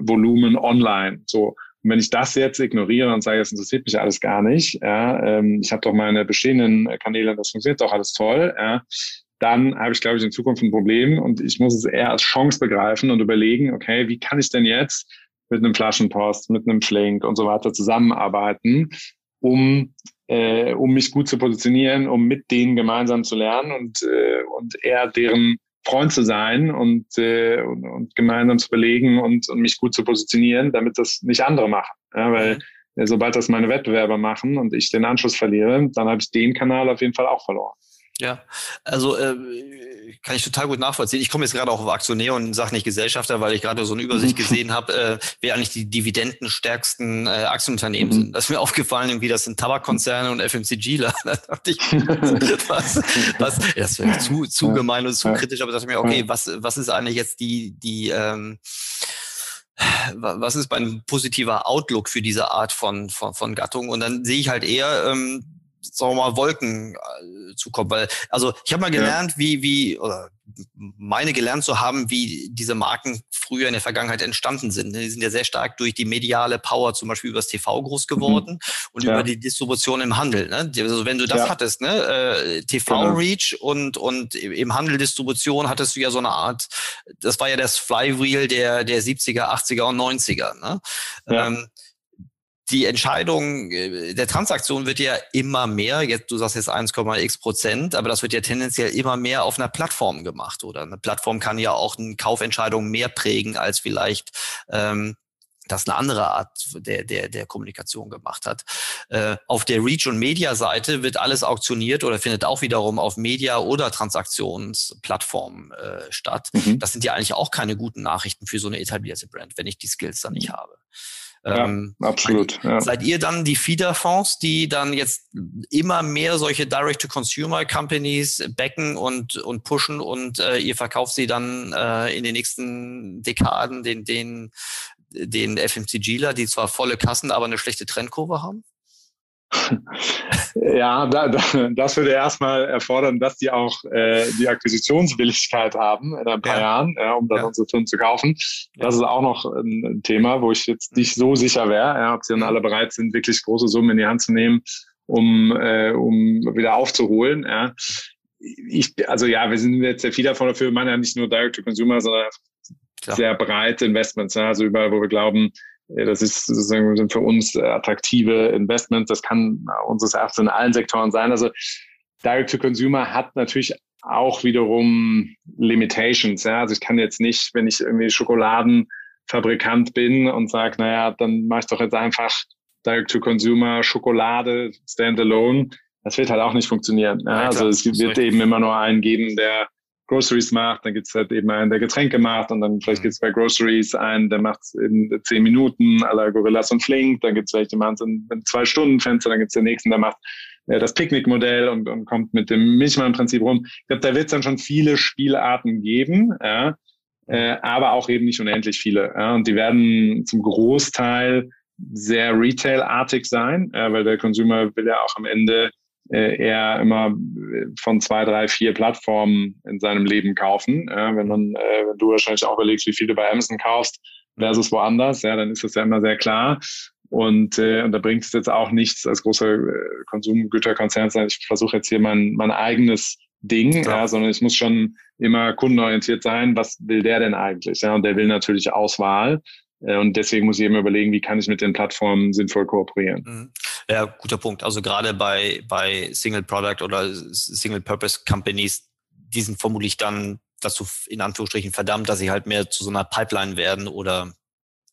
S2: Volumen online. So. Und wenn ich das jetzt ignoriere und sage, das interessiert mich alles gar nicht, ja, ähm, ich habe doch meine bestehenden Kanäle, das funktioniert doch alles toll, ja, dann habe ich, glaube ich, in Zukunft ein Problem und ich muss es eher als Chance begreifen und überlegen, okay, wie kann ich denn jetzt mit einem Flaschenpost, mit einem Flink und so weiter zusammenarbeiten, um, äh, um mich gut zu positionieren, um mit denen gemeinsam zu lernen und, äh, und eher deren Freund zu sein und, äh, und, und gemeinsam zu belegen und, und mich gut zu positionieren, damit das nicht andere machen. Ja, weil mhm. sobald das meine Wettbewerber machen und ich den Anschluss verliere, dann habe ich den Kanal auf jeden Fall auch verloren.
S1: Ja, also äh, kann ich total gut nachvollziehen. Ich komme jetzt gerade auch auf Aktionär und sage nicht Gesellschafter, weil ich gerade so eine Übersicht gesehen habe, äh, wer eigentlich die dividendenstärksten äh, Aktienunternehmen mhm. sind. Das ist mir aufgefallen, irgendwie, das sind Tabakkonzerne und FMCGler. da dachte ich, was, was, das wäre zu, zu gemein und zu kritisch, aber da dachte ich mir, okay, was, was ist eigentlich jetzt die, die ähm, was ist mein positiver Outlook für diese Art von, von, von Gattung? Und dann sehe ich halt eher, ähm, sagen wir mal, Wolken äh, zukommen. Weil, also ich habe mal gelernt, ja. wie, wie, oder meine gelernt zu haben, wie diese Marken früher in der Vergangenheit entstanden sind. Die sind ja sehr stark durch die mediale Power, zum Beispiel über das TV groß mhm. geworden mhm. und ja. über die Distribution im Handel. Ne? Also wenn du das ja. hattest, ne? äh, TV-Reach genau. und, und im Handel Distribution hattest du ja so eine Art, das war ja das Flywheel der, der 70er, 80er und 90er. Ne? Ja. Ähm, die Entscheidung äh, der Transaktion wird ja immer mehr, jetzt, du sagst jetzt 1,x Prozent, aber das wird ja tendenziell immer mehr auf einer Plattform gemacht, oder? Eine Plattform kann ja auch eine Kaufentscheidung mehr prägen als vielleicht ähm, das eine andere Art der, der, der Kommunikation gemacht hat. Äh, auf der Reach- und Media-Seite wird alles auktioniert oder findet auch wiederum auf Media- oder Transaktionsplattformen äh, statt. Mhm. Das sind ja eigentlich auch keine guten Nachrichten für so eine etablierte Brand, wenn ich die Skills dann nicht habe.
S2: Ähm, ja, absolut.
S1: Ja. Seid ihr dann die Feeder-Fonds, die dann jetzt immer mehr solche Direct-to-Consumer-Companies backen und, und pushen und äh, ihr verkauft sie dann äh, in den nächsten Dekaden den, den, den FMCGler, die zwar volle Kassen, aber eine schlechte Trendkurve haben?
S2: ja, da, da, das würde erstmal erfordern, dass die auch äh, die Akquisitionswilligkeit haben in ein paar ja. Jahren, ja, um dann ja. unsere Firmen zu kaufen. Das ist auch noch ein, Thema, wo ich jetzt nicht so sicher wäre, ja, ob sie dann alle bereit sind, wirklich große Summen in die Hand zu nehmen, um, äh, um wieder aufzuholen. Ja. Ich, also ja, wir sind jetzt sehr viel davon dafür, wir meinen ja nicht nur Direct-to-Consumer, sondern sehr breite Investments, ja, also überall, wo wir glauben, das ist sozusagen für uns attraktive Investments. Das kann unseres Erachtens in allen Sektoren sein. Also Direct to Consumer hat natürlich auch wiederum Limitations. Ja? Also ich kann jetzt nicht, wenn ich irgendwie Schokoladenfabrikant bin und sage, naja, dann mache ich doch jetzt einfach Direct to Consumer Schokolade Standalone. Das wird halt auch nicht funktionieren. Ja? Also es wird eben immer nur einen geben, der Groceries macht, dann gibt's halt eben einen, der Getränke macht und dann vielleicht mhm. gibt's bei Groceries einen, der macht in zehn Minuten la Gorillas und Flink, dann gibt's vielleicht jemanden in, in zwei Stunden Fenster, dann gibt's den nächsten, der macht äh, das Picknickmodell und, und kommt mit dem Milchmann-Prinzip rum. Ich glaube, da wird's dann schon viele Spielarten geben, ja, äh, aber auch eben nicht unendlich viele. Ja, und die werden zum Großteil sehr Retail-artig sein, ja, weil der Consumer will ja auch am Ende äh, eher immer von zwei, drei, vier Plattformen in seinem Leben kaufen. Wenn man, äh, wenn du wahrscheinlich auch überlegst, wie viel du bei Amazon kaufst versus woanders, ja, dann ist das ja immer sehr klar. Und, äh, und da bringt es jetzt auch nichts als großer äh, Konsumgüterkonzern sein. Ich versuche jetzt hier mein, mein eigenes Ding, ja. ja. sondern ich muss schon immer kundenorientiert sein. Was will der denn eigentlich? Ja, und der will natürlich Auswahl. Äh, und deswegen muss ich eben überlegen, wie kann ich mit den Plattformen sinnvoll kooperieren. Mhm.
S1: Ja, guter Punkt. Also gerade bei, bei Single Product oder Single Purpose Companies, die sind vermutlich dann dazu in Anführungsstrichen verdammt, dass sie halt mehr zu so einer Pipeline werden oder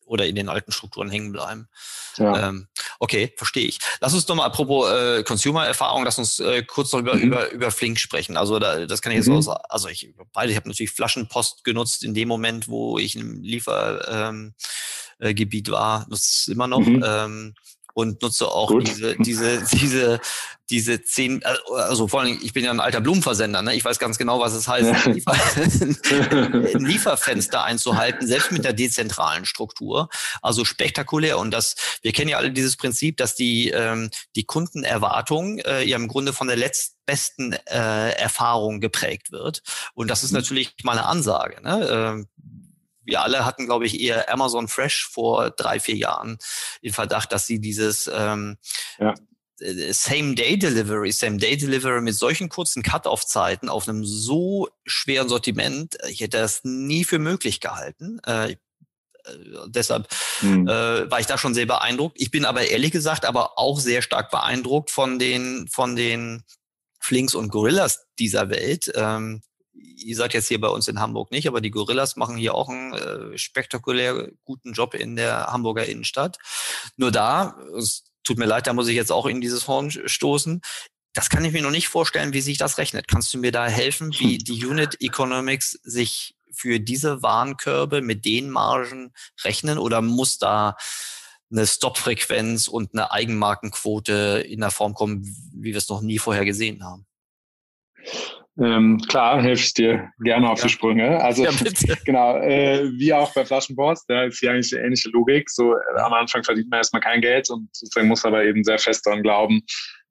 S1: oder in den alten Strukturen hängen bleiben. Ja. Ähm, okay, verstehe ich. Lass uns doch mal apropos äh, Consumer-Erfahrung, lass uns äh, kurz noch über, mhm. über, über Flink sprechen. Also da, das kann ich jetzt mhm. aus, also ich beide, ich habe natürlich Flaschenpost genutzt in dem Moment, wo ich im Liefergebiet ähm, äh, war, das ist immer noch. Mhm. Ähm, und nutze auch Gut. diese, diese, diese, diese zehn, also vor allem, ich bin ja ein alter Blumenversender, ne? ich weiß ganz genau, was es heißt, Liefer ein Lieferfenster einzuhalten, selbst mit der dezentralen Struktur. Also spektakulär. Und das, wir kennen ja alle dieses Prinzip, dass die, ähm, die Kundenerwartung äh, ja im Grunde von der letztbesten äh, Erfahrung geprägt wird. Und das ist mhm. natürlich mal eine Ansage. Ne? Ähm, wir alle hatten, glaube ich, eher Amazon Fresh vor drei, vier Jahren den Verdacht, dass sie dieses ähm, ja. Äh, Same-Day-Delivery, Same-Day-Delivery mit solchen kurzen Cut-Off-Zeiten auf einem so schweren Sortiment, ich hätte das nie für möglich gehalten. Äh, äh, deshalb hm. äh, war ich da schon sehr beeindruckt. Ich bin aber ehrlich gesagt aber auch sehr stark beeindruckt von den, von den Flinks und Gorillas dieser Welt. Ähm, ihr seid jetzt hier bei uns in Hamburg nicht, aber die Gorillas machen hier auch einen äh, spektakulär guten Job in der Hamburger Innenstadt. Nur da, es tut mir leid, da muss ich jetzt auch in dieses Horn stoßen. Das kann ich mir noch nicht vorstellen, wie sich das rechnet. Kannst du mir da helfen, wie die Unit Economics sich für diese Warenkörbe mit den Margen rechnen oder muss da eine Stop-Frequenz und eine Eigenmarkenquote in der Form kommen, wie wir es noch nie vorher gesehen haben?
S2: Ähm, klar, helfe ich dir gerne auf ja. die Sprünge. Also ja, genau, äh, wie auch bei Flaschenpost, da ist hier eigentlich die ähnliche Logik. So äh, am Anfang verdient man erstmal kein Geld und sozusagen muss aber eben sehr fest daran glauben,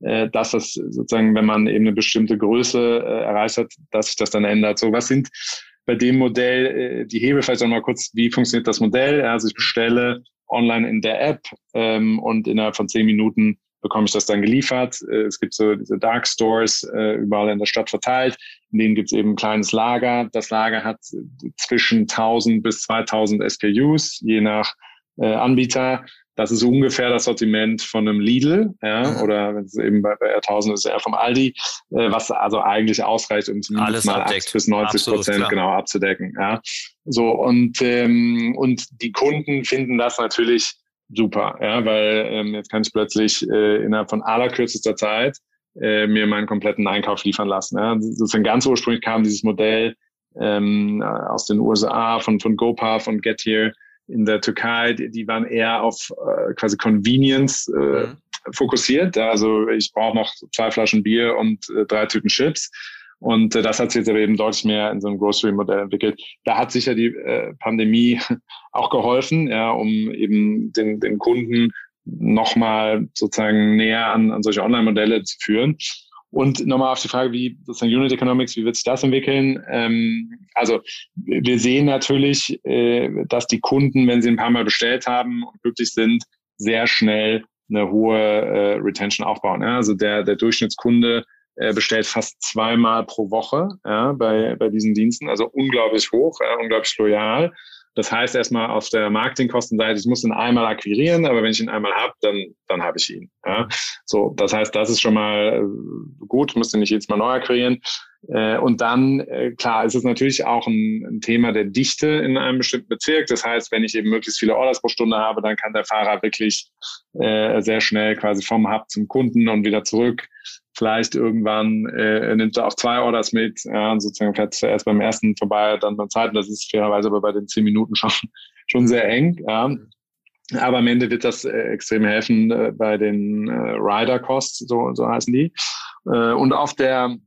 S2: äh, dass das sozusagen, wenn man eben eine bestimmte Größe äh, erreicht hat, dass sich das dann ändert. So, was sind bei dem Modell äh, die Hebel? Vielleicht auch mal kurz, wie funktioniert das Modell? Also ich bestelle online in der App ähm, und innerhalb von zehn Minuten bekomme ich das dann geliefert. Äh, es gibt so diese Dark Stores äh, überall in der Stadt verteilt. In denen gibt es eben ein kleines Lager. Das Lager hat zwischen 1000 bis 2000 SKUs, je nach äh, Anbieter. Das ist ungefähr das Sortiment von einem Lidl, ja, oder wenn es eben bei, bei R1000 ist, eher vom Aldi, äh, was also eigentlich ausreicht, um zumindest mal abdeckt. 80 bis 90 Prozent genau abzudecken, ja. So, und, ähm, und die Kunden finden das natürlich super, ja, weil ähm, jetzt kann ich plötzlich äh, innerhalb von allerkürzester Zeit äh, mir meinen kompletten Einkauf liefern lassen. Ja. Sozusagen ganz ursprünglich kam dieses Modell ähm, aus den USA von, von GoPar, von Getir in der Türkei, die, die waren eher auf äh, quasi Convenience äh, mhm. fokussiert. Also ich brauche noch zwei Flaschen Bier und äh, drei Tüten Chips. Und äh, das hat sich jetzt aber eben deutlich mehr in so einem Grocery-Modell entwickelt. Da hat sicher die äh, Pandemie auch geholfen, ja, um eben den, den Kunden nochmal sozusagen näher an, an solche Online-Modelle zu führen. Und nochmal auf die Frage, wie sozusagen Unit Economics, wie wird sich das entwickeln? Ähm, also wir sehen natürlich, äh, dass die Kunden, wenn sie ein paar Mal bestellt haben und glücklich sind, sehr schnell eine hohe äh, Retention aufbauen. Ja? Also der, der Durchschnittskunde bestellt fast zweimal pro Woche ja, bei, bei diesen Diensten, also unglaublich hoch, äh, unglaublich loyal. Das heißt erstmal auf der Marketingkostenseite, ich muss ihn einmal akquirieren, aber wenn ich ihn einmal habe, dann, dann habe ich ihn. Ja. So, das heißt, das ist schon mal äh, gut, muss ihn nicht jedes Mal neu akquirieren. Äh, und dann, äh, klar, ist es natürlich auch ein, Thema der Dichte in einem bestimmten Bezirk. Das heißt, wenn ich eben möglichst viele Orders pro Stunde habe, dann kann der Fahrer wirklich äh, sehr schnell quasi vom Hub zum Kunden und wieder zurück vielleicht irgendwann äh, nimmt er auch zwei Orders mit, ja, sozusagen fährt zuerst beim ersten vorbei, dann beim zweiten. Das ist fairerweise aber bei den zehn Minuten schon, schon sehr eng. Ja. Aber am Ende wird das äh, extrem helfen äh, bei den äh, Rider-Costs, so, so heißen die. Äh, und auf der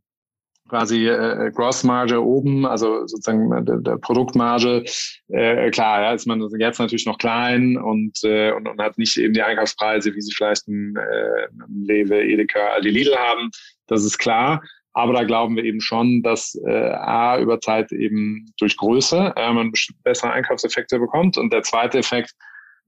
S2: quasi äh, Grossmarge oben, also sozusagen der, der Produktmarge, äh, klar, ja, ist man jetzt natürlich noch klein und, äh, und, und hat nicht eben die Einkaufspreise, wie sie vielleicht ein, äh, Lewe, Edeka, Aldi Lidl haben. Das ist klar. Aber da glauben wir eben schon, dass äh, A über Zeit eben durch Größe äh, man bessere Einkaufseffekte bekommt. Und der zweite Effekt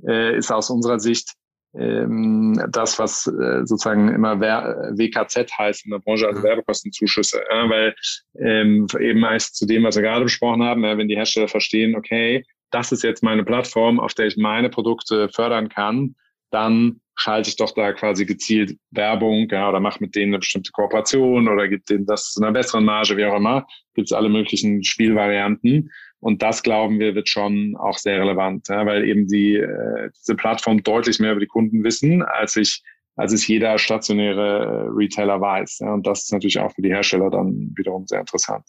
S2: äh, ist aus unserer Sicht, ähm, das, was äh, sozusagen immer WKZ heißt in der Branche, also Werbekostenzuschüsse, ja, weil ähm, eben meist zu dem, was wir gerade besprochen haben, ja, wenn die Hersteller verstehen, okay, das ist jetzt meine Plattform, auf der ich meine Produkte fördern kann, dann schalte ich doch da quasi gezielt Werbung ja, oder mache mit denen eine bestimmte Kooperation oder gibt denen das zu einer besseren Marge, wie auch immer. Gibt es alle möglichen Spielvarianten. Und das, glauben wir, wird schon auch sehr relevant, ja, weil eben die, äh, diese Plattform deutlich mehr über die Kunden wissen, als ich als es jeder stationäre äh, Retailer weiß. Und das ist natürlich auch für die Hersteller dann wiederum sehr interessant.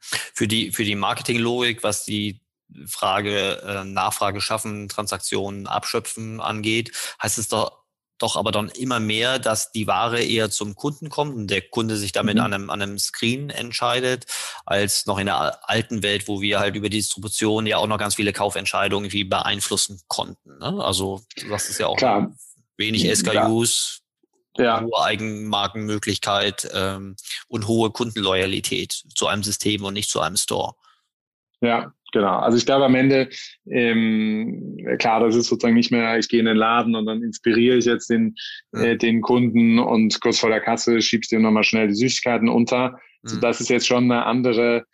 S1: Für die, für die Marketinglogik, was die Frage äh, Nachfrage schaffen, Transaktionen abschöpfen angeht, heißt es doch doch aber dann immer mehr, dass die Ware eher zum Kunden kommt und der Kunde sich damit mhm. an, einem, an einem Screen entscheidet, als noch in der alten Welt, wo wir halt über die Distribution ja auch noch ganz viele Kaufentscheidungen irgendwie beeinflussen konnten. Ne? Also das ist ja auch Klar. wenig SKUs, ja. hohe Eigenmarkenmöglichkeit ähm, und hohe Kundenloyalität zu einem System und nicht zu einem Store.
S2: Ja, Genau. Also ich glaube am Ende, ähm, klar, das ist sozusagen nicht mehr, ich gehe in den Laden und dann inspiriere ich jetzt den, ja. äh, den Kunden und kurz vor der Kasse schiebst du ihm nochmal schnell die Süßigkeiten unter. Mhm. So, das ist jetzt schon eine andere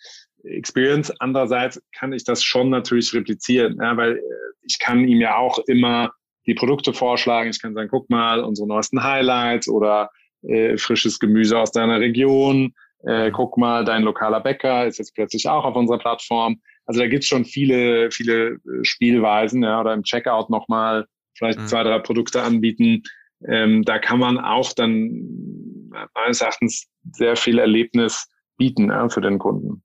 S2: Experience. Andererseits kann ich das schon natürlich replizieren, ja, weil äh, ich kann ihm ja auch immer die Produkte vorschlagen. Ich kann sagen, guck mal, unsere neuesten Highlights oder äh, frisches Gemüse aus deiner Region. Äh, mhm. guck mal, dein lokaler Bäcker ist jetzt plötzlich auch auf unserer Plattform. Also da gibt's schon viele, viele äh, Spielweisen, ja, oder im Checkout nochmal vielleicht mhm. zwei, drei Produkte anbieten. Ähm, da kann man auch dann meines Erachtens sehr viel Erlebnis bieten ja, für den Kunden.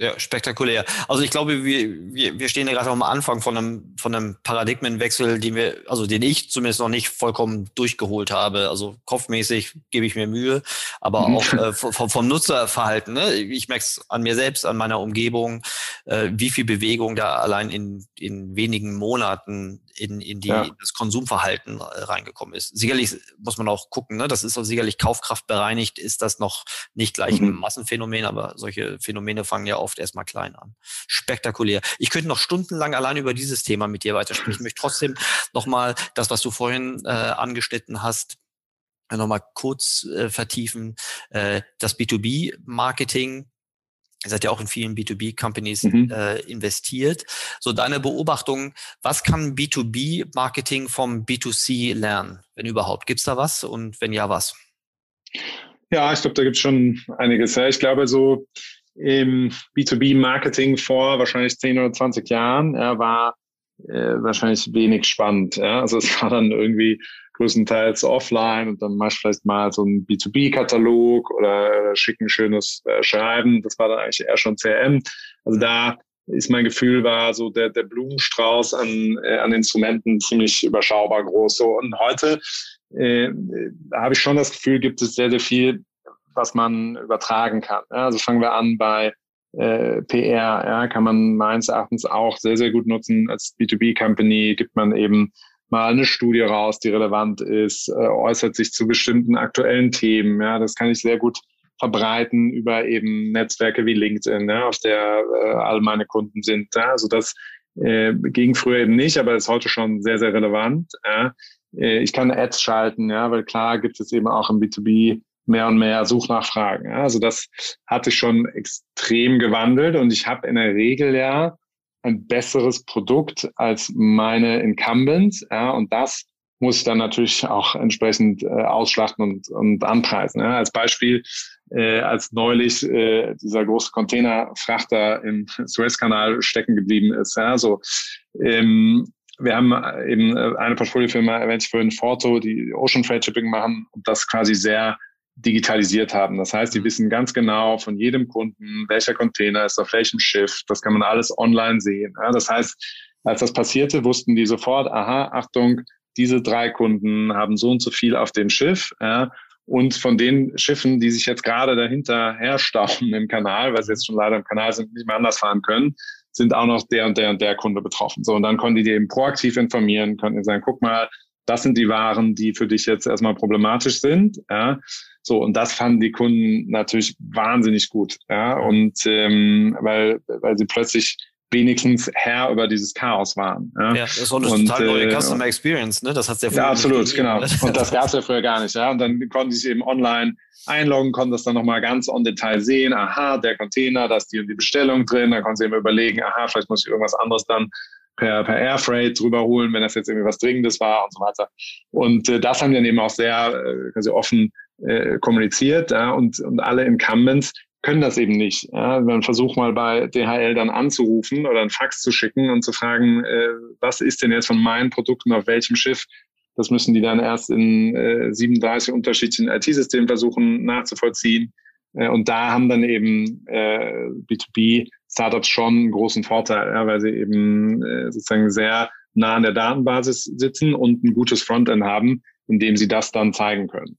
S1: Ja, spektakulär. Also ich glaube, wir, wir, wir stehen ja gerade am Anfang von einem, von einem Paradigmenwechsel, den wir, also den ich zumindest noch nicht vollkommen durchgeholt habe. Also kopfmäßig gebe ich mir Mühe, aber mhm. auch äh, vom, vom Nutzerverhalten. Ne? Ich merke es an mir selbst, an meiner Umgebung, äh, wie viel Bewegung da allein in, in wenigen Monaten in, in, die, ja. das Konsumverhalten äh, reingekommen ist. Sicherlich muss man auch gucken, ne? das ist auch sicherlich kaufkraftbereinigt, ist das noch nicht gleich ein mhm. Massenphänomen, aber solche Phänomene fangen ja oft erstmal klein an. Spektakulär. Ich könnte noch stundenlang allein über dieses Thema mit dir weitersprechen. Ich möchte trotzdem nochmal das, was du vorhin äh, angeschnitten hast, nochmal kurz äh, vertiefen. Äh, das B2B-Marketing Ihr seid ja auch in vielen B2B-Companies mhm. äh, investiert. So deine Beobachtung, was kann B2B-Marketing vom B2C lernen, wenn überhaupt? Gibt es da was und wenn ja, was?
S2: Ja, ich glaube, da gibt es schon einiges. Ja. Ich glaube, so im B2B-Marketing vor wahrscheinlich 10 oder 20 Jahren ja, war äh, wahrscheinlich wenig spannend. Ja. Also es war dann irgendwie größtenteils offline und dann machst du vielleicht mal so einen B2B-Katalog oder schicken schönes äh, Schreiben. Das war dann eigentlich eher schon CRM. Also da ist mein Gefühl, war so der, der Blumenstrauß an, äh, an Instrumenten ziemlich überschaubar groß. So. Und heute äh, habe ich schon das Gefühl, gibt es sehr, sehr viel, was man übertragen kann. Ja, also fangen wir an bei äh, PR, ja, kann man meines Erachtens auch sehr, sehr gut nutzen als B2B-Company, gibt man eben mal eine Studie raus, die relevant ist, äh, äußert sich zu bestimmten aktuellen Themen. Ja, das kann ich sehr gut verbreiten über eben Netzwerke wie LinkedIn, ja, auf der äh, all meine Kunden sind. Ja. Also das äh, ging früher eben nicht, aber ist heute schon sehr, sehr relevant. Ja. Äh, ich kann Ads schalten, ja, weil klar gibt es eben auch im B2B mehr und mehr Suchnachfragen. Ja. Also das hat sich schon extrem gewandelt und ich habe in der Regel ja ein besseres Produkt als meine Incumbents. Ja, und das muss ich dann natürlich auch entsprechend äh, ausschlachten und, und anpreisen. Ja. Als Beispiel, äh, als neulich äh, dieser große Containerfrachter im Suezkanal stecken geblieben ist. Ja, so, ähm, wir haben eben äh, eine Portfoliofirma erwähnt ich vorhin, Forto, die Ocean Freight Shipping machen und das quasi sehr digitalisiert haben. Das heißt, die mhm. wissen ganz genau von jedem Kunden, welcher Container ist auf welchem Schiff. Das kann man alles online sehen. Ja, das heißt, als das passierte, wussten die sofort, aha, Achtung, diese drei Kunden haben so und so viel auf dem Schiff. Ja, und von den Schiffen, die sich jetzt gerade dahinter herstauchen im Kanal, weil sie jetzt schon leider im Kanal sind, nicht mehr anders fahren können, sind auch noch der und der und der Kunde betroffen. So, und dann konnten die eben proaktiv informieren, konnten sagen, guck mal, das sind die Waren, die für dich jetzt erstmal problematisch sind. Ja. So, und das fanden die Kunden natürlich wahnsinnig gut. Ja. Und ähm, weil, weil sie plötzlich wenigstens Herr über dieses Chaos waren. Ja,
S1: ja das ist auch eine und, total neue äh, Customer Experience, ne? Das hat sehr
S2: Ja, absolut, genau. Und das gab es ja früher gar nicht, ja. Und dann konnten sie sich eben online einloggen, konnten das dann nochmal ganz on Detail sehen. Aha, der Container, da ist die und die Bestellung drin. Dann konnten sie eben überlegen, aha, vielleicht muss ich irgendwas anderes dann per, per Airfreight drüber holen, wenn das jetzt irgendwie was Dringendes war und so weiter. Und äh, das haben wir eben auch sehr äh, quasi offen äh, kommuniziert ja, und, und alle Incumbents können das eben nicht. Ja. Man versucht mal bei DHL dann anzurufen oder einen Fax zu schicken und zu fragen, äh, was ist denn jetzt von meinen Produkten auf welchem Schiff? Das müssen die dann erst in äh, 37 unterschiedlichen IT-Systemen versuchen nachzuvollziehen. Äh, und da haben dann eben äh, B2B-Startups schon einen großen Vorteil, ja, weil sie eben äh, sozusagen sehr nah an der Datenbasis sitzen und ein gutes Frontend haben, in dem sie das dann zeigen können.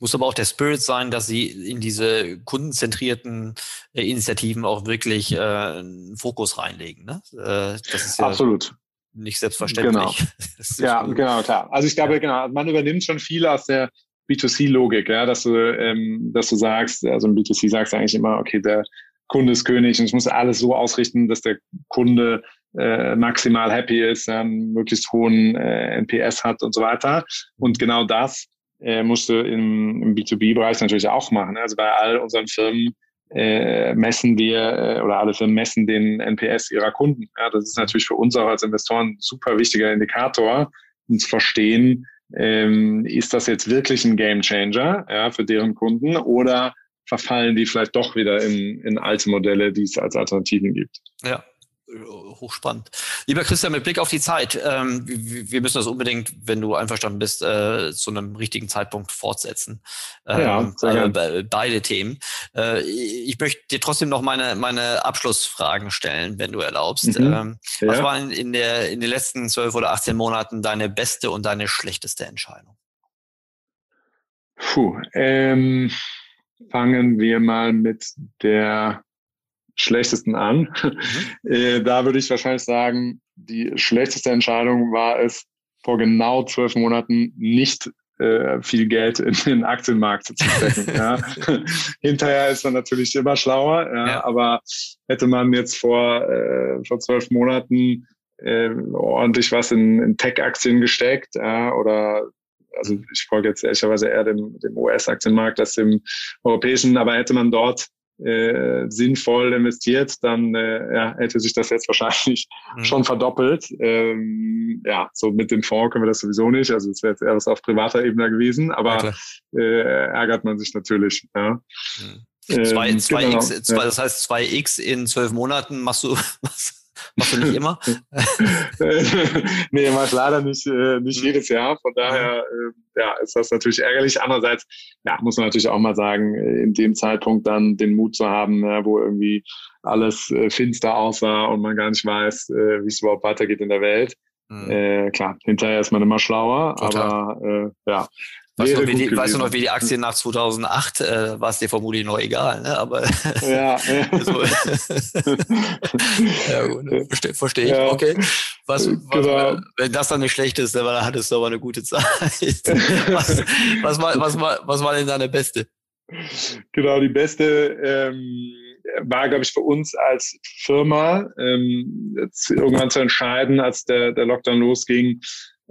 S1: Muss aber auch der Spirit sein, dass sie in diese kundenzentrierten äh, Initiativen auch wirklich äh, einen Fokus reinlegen. Ne?
S2: Äh, das ist ja Absolut.
S1: Nicht selbstverständlich.
S2: Genau. ja, gut. genau, klar. Also ich glaube, genau, man übernimmt schon viel aus der B2C-Logik, ja, dass du, ähm, dass du sagst, also im B2C sagst du eigentlich immer, okay, der Kunde ist König und ich muss alles so ausrichten, dass der Kunde äh, maximal happy ist, einen möglichst hohen äh, NPS hat und so weiter. Und genau das äh, musst du im, im B2B-Bereich natürlich auch machen. Also bei all unseren Firmen äh, messen wir äh, oder alle Firmen messen den NPS ihrer Kunden. Ja, das ist natürlich für uns auch als Investoren ein super wichtiger Indikator, um zu verstehen, ähm, ist das jetzt wirklich ein Game Changer ja, für deren Kunden oder verfallen die vielleicht doch wieder in, in alte Modelle, die es als Alternativen gibt.
S1: Ja, hochspannend. Lieber Christian, mit Blick auf die Zeit, ähm, wir müssen das unbedingt, wenn du einverstanden bist, äh, zu einem richtigen Zeitpunkt fortsetzen. Ähm, ja, also beide Themen. Äh, ich möchte dir trotzdem noch meine, meine Abschlussfragen stellen, wenn du erlaubst. Mhm. Ähm, ja. Was waren in, der, in den letzten zwölf oder 18 Monaten deine beste und deine schlechteste Entscheidung?
S2: Puh, ähm, fangen wir mal mit der schlechtesten an. Mhm. Äh, da würde ich wahrscheinlich sagen, die schlechteste Entscheidung war es, vor genau zwölf Monaten nicht äh, viel Geld in den Aktienmarkt zu stecken. ja. Hinterher ist man natürlich immer schlauer, ja, ja. aber hätte man jetzt vor, äh, vor zwölf Monaten äh, ordentlich was in, in Tech-Aktien gesteckt ja, oder also ich folge jetzt ehrlicherweise eher dem, dem US-Aktienmarkt als dem europäischen, aber hätte man dort äh, sinnvoll investiert, dann äh, ja, hätte sich das jetzt wahrscheinlich mhm. schon verdoppelt. Ähm, ja, so mit dem Fonds können wir das sowieso nicht. Also es wäre jetzt eher was auf privater Ebene gewesen, aber ja, äh, ärgert man sich natürlich. Ja.
S1: Mhm. 2, 2x, ähm, genau, das heißt 2x in zwölf Monaten machst du Machst du nicht immer?
S2: nee, mach ich leider nicht, äh, nicht mhm. jedes Jahr. Von daher äh, ja, ist das natürlich ärgerlich. Andererseits ja, muss man natürlich auch mal sagen, in dem Zeitpunkt dann den Mut zu haben, ja, wo irgendwie alles äh, finster aussah und man gar nicht weiß, äh, wie es überhaupt weitergeht in der Welt. Mhm. Äh, klar, hinterher ist man immer schlauer, Total. aber äh, ja,
S1: Weißt du, noch, wie die, weißt du noch, wie die Aktien nach 2008, äh, war es dir vermutlich noch egal, ne? aber ja, ja. so. ja gut, ne? verstehe versteh ich, ja. okay. Was, was, genau. Wenn das dann nicht schlecht ist, dann hattest du aber eine gute Zeit. was, was, war, was, war, was war denn deine beste?
S2: Genau, die beste ähm, war, glaube ich, für uns als Firma ähm, irgendwann zu entscheiden, als der, der Lockdown losging,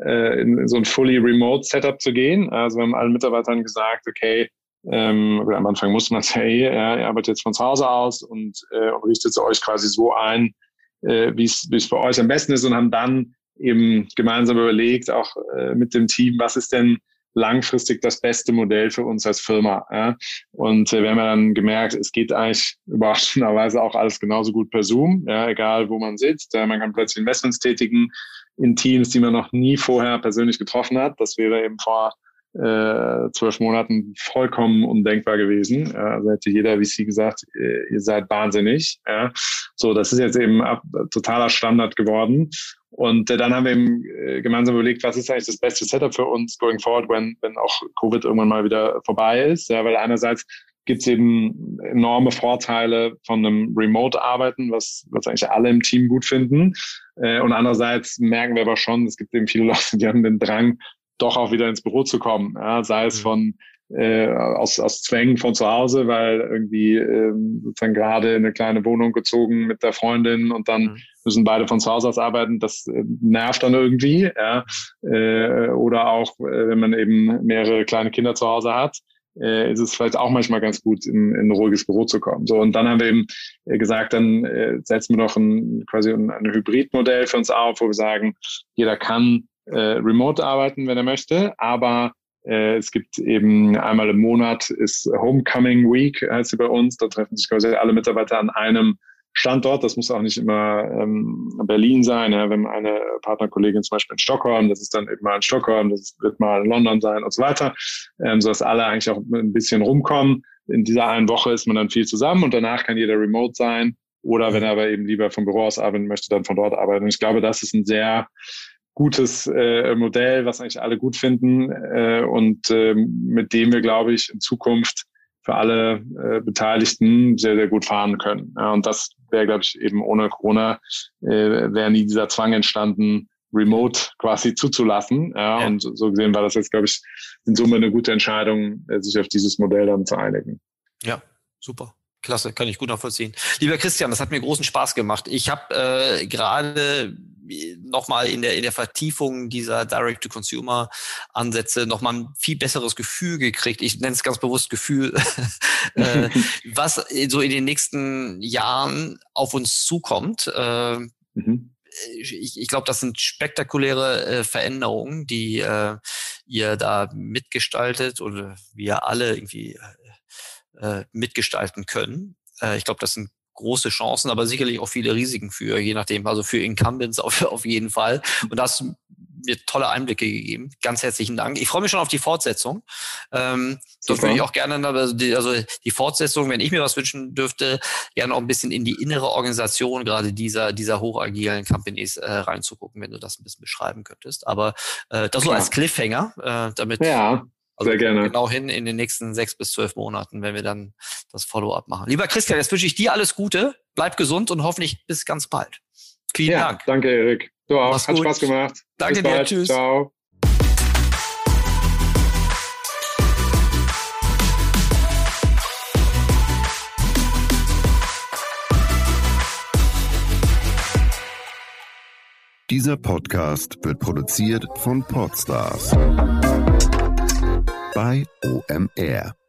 S2: äh, in, so ein fully remote Setup zu gehen. Also wir haben allen Mitarbeitern gesagt, okay, ähm, am Anfang musste man sagen, hey, ja, ihr arbeitet jetzt von zu Hause aus und, äh, und richtet euch quasi so ein, äh, wie es für euch am besten ist und haben dann eben gemeinsam überlegt, auch äh, mit dem Team, was ist denn langfristig das beste Modell für uns als Firma. Ja? Und äh, wir haben ja dann gemerkt, es geht eigentlich überraschenderweise auch alles genauso gut per Zoom, ja, egal wo man sitzt. Ja, man kann plötzlich Investments tätigen, in Teams, die man noch nie vorher persönlich getroffen hat. Das wäre eben vor äh, zwölf Monaten vollkommen undenkbar gewesen. Ja, also hätte jeder VC gesagt, äh, ihr seid wahnsinnig. Ja. So, das ist jetzt eben ab, totaler Standard geworden. Und äh, dann haben wir eben äh, gemeinsam überlegt, was ist eigentlich das beste Setup für uns going forward, wenn, wenn auch Covid irgendwann mal wieder vorbei ist. Ja, weil einerseits gibt es eben enorme Vorteile von einem Remote-Arbeiten, was, was eigentlich alle im Team gut finden. Äh, und andererseits merken wir aber schon, es gibt eben viele Leute, die haben den Drang, doch auch wieder ins Büro zu kommen. Ja, sei es mhm. von äh, aus, aus Zwängen von zu Hause, weil irgendwie ähm, sozusagen gerade in eine kleine Wohnung gezogen mit der Freundin und dann mhm. müssen beide von zu Hause aus arbeiten. Das äh, nervt dann irgendwie. Ja. Äh, oder auch, äh, wenn man eben mehrere kleine Kinder zu Hause hat äh, ist es vielleicht auch manchmal ganz gut, in, in ein ruhiges Büro zu kommen. So, und dann haben wir eben äh, gesagt, dann äh, setzen wir noch ein, quasi ein, ein Hybridmodell für uns auf, wo wir sagen, jeder kann äh, remote arbeiten, wenn er möchte, aber äh, es gibt eben einmal im Monat ist Homecoming Week, heißt sie bei uns. Da treffen sich quasi alle Mitarbeiter an einem Standort. Das muss auch nicht immer ähm, Berlin sein. Ja. Wenn eine Partnerkollegin zum Beispiel in Stockholm, das ist dann eben mal in Stockholm, das wird mal in London sein und so weiter, ähm, sodass alle eigentlich auch ein bisschen rumkommen. In dieser einen Woche ist man dann viel zusammen und danach kann jeder remote sein. Oder wenn er aber eben lieber vom Büro aus arbeiten möchte, dann von dort arbeiten. Und ich glaube, das ist ein sehr gutes äh, Modell, was eigentlich alle gut finden äh, und äh, mit dem wir, glaube ich, in Zukunft für alle äh, Beteiligten sehr, sehr gut fahren können. Ja, und das wäre, glaube ich, eben ohne Corona äh, wäre nie dieser Zwang entstanden, remote quasi zuzulassen. Ja, ja, Und so gesehen war das jetzt, glaube ich, in Summe eine gute Entscheidung, äh, sich auf dieses Modell dann zu einigen.
S1: Ja, super. Klasse, kann ich gut nachvollziehen. Lieber Christian, das hat mir großen Spaß gemacht. Ich habe äh, gerade nochmal in der, in der Vertiefung dieser Direct-to-Consumer-Ansätze nochmal ein viel besseres Gefühl gekriegt. Ich nenne es ganz bewusst Gefühl, äh, was so in den nächsten Jahren auf uns zukommt. Äh, mhm. Ich, ich glaube, das sind spektakuläre äh, Veränderungen, die äh, ihr da mitgestaltet oder wir alle irgendwie äh, mitgestalten können. Äh, ich glaube, das sind große Chancen, aber sicherlich auch viele Risiken für, je nachdem, also für Incumbents auf, auf jeden Fall. Und das mir tolle Einblicke gegeben. Ganz herzlichen Dank. Ich freue mich schon auf die Fortsetzung. Ähm, das würde ich auch gerne, also die, also die Fortsetzung, wenn ich mir was wünschen dürfte, gerne auch ein bisschen in die innere Organisation gerade dieser, dieser hochagilen Companies äh, reinzugucken, wenn du das ein bisschen beschreiben könntest. Aber äh, das Klar. so als Cliffhanger, äh, damit
S2: ja. Also Sehr gerne.
S1: genau hin in den nächsten sechs bis zwölf Monaten, wenn wir dann das Follow-up machen. Lieber Christian, jetzt wünsche ich dir alles Gute, bleib gesund und hoffentlich bis ganz bald.
S2: Vielen ja, Dank. Danke, Erik. Du auch. Mach's Hat gut. Spaß gemacht.
S1: Danke dir. Tschüss. Ciao.
S3: Dieser Podcast wird produziert von Podstars bei OMR.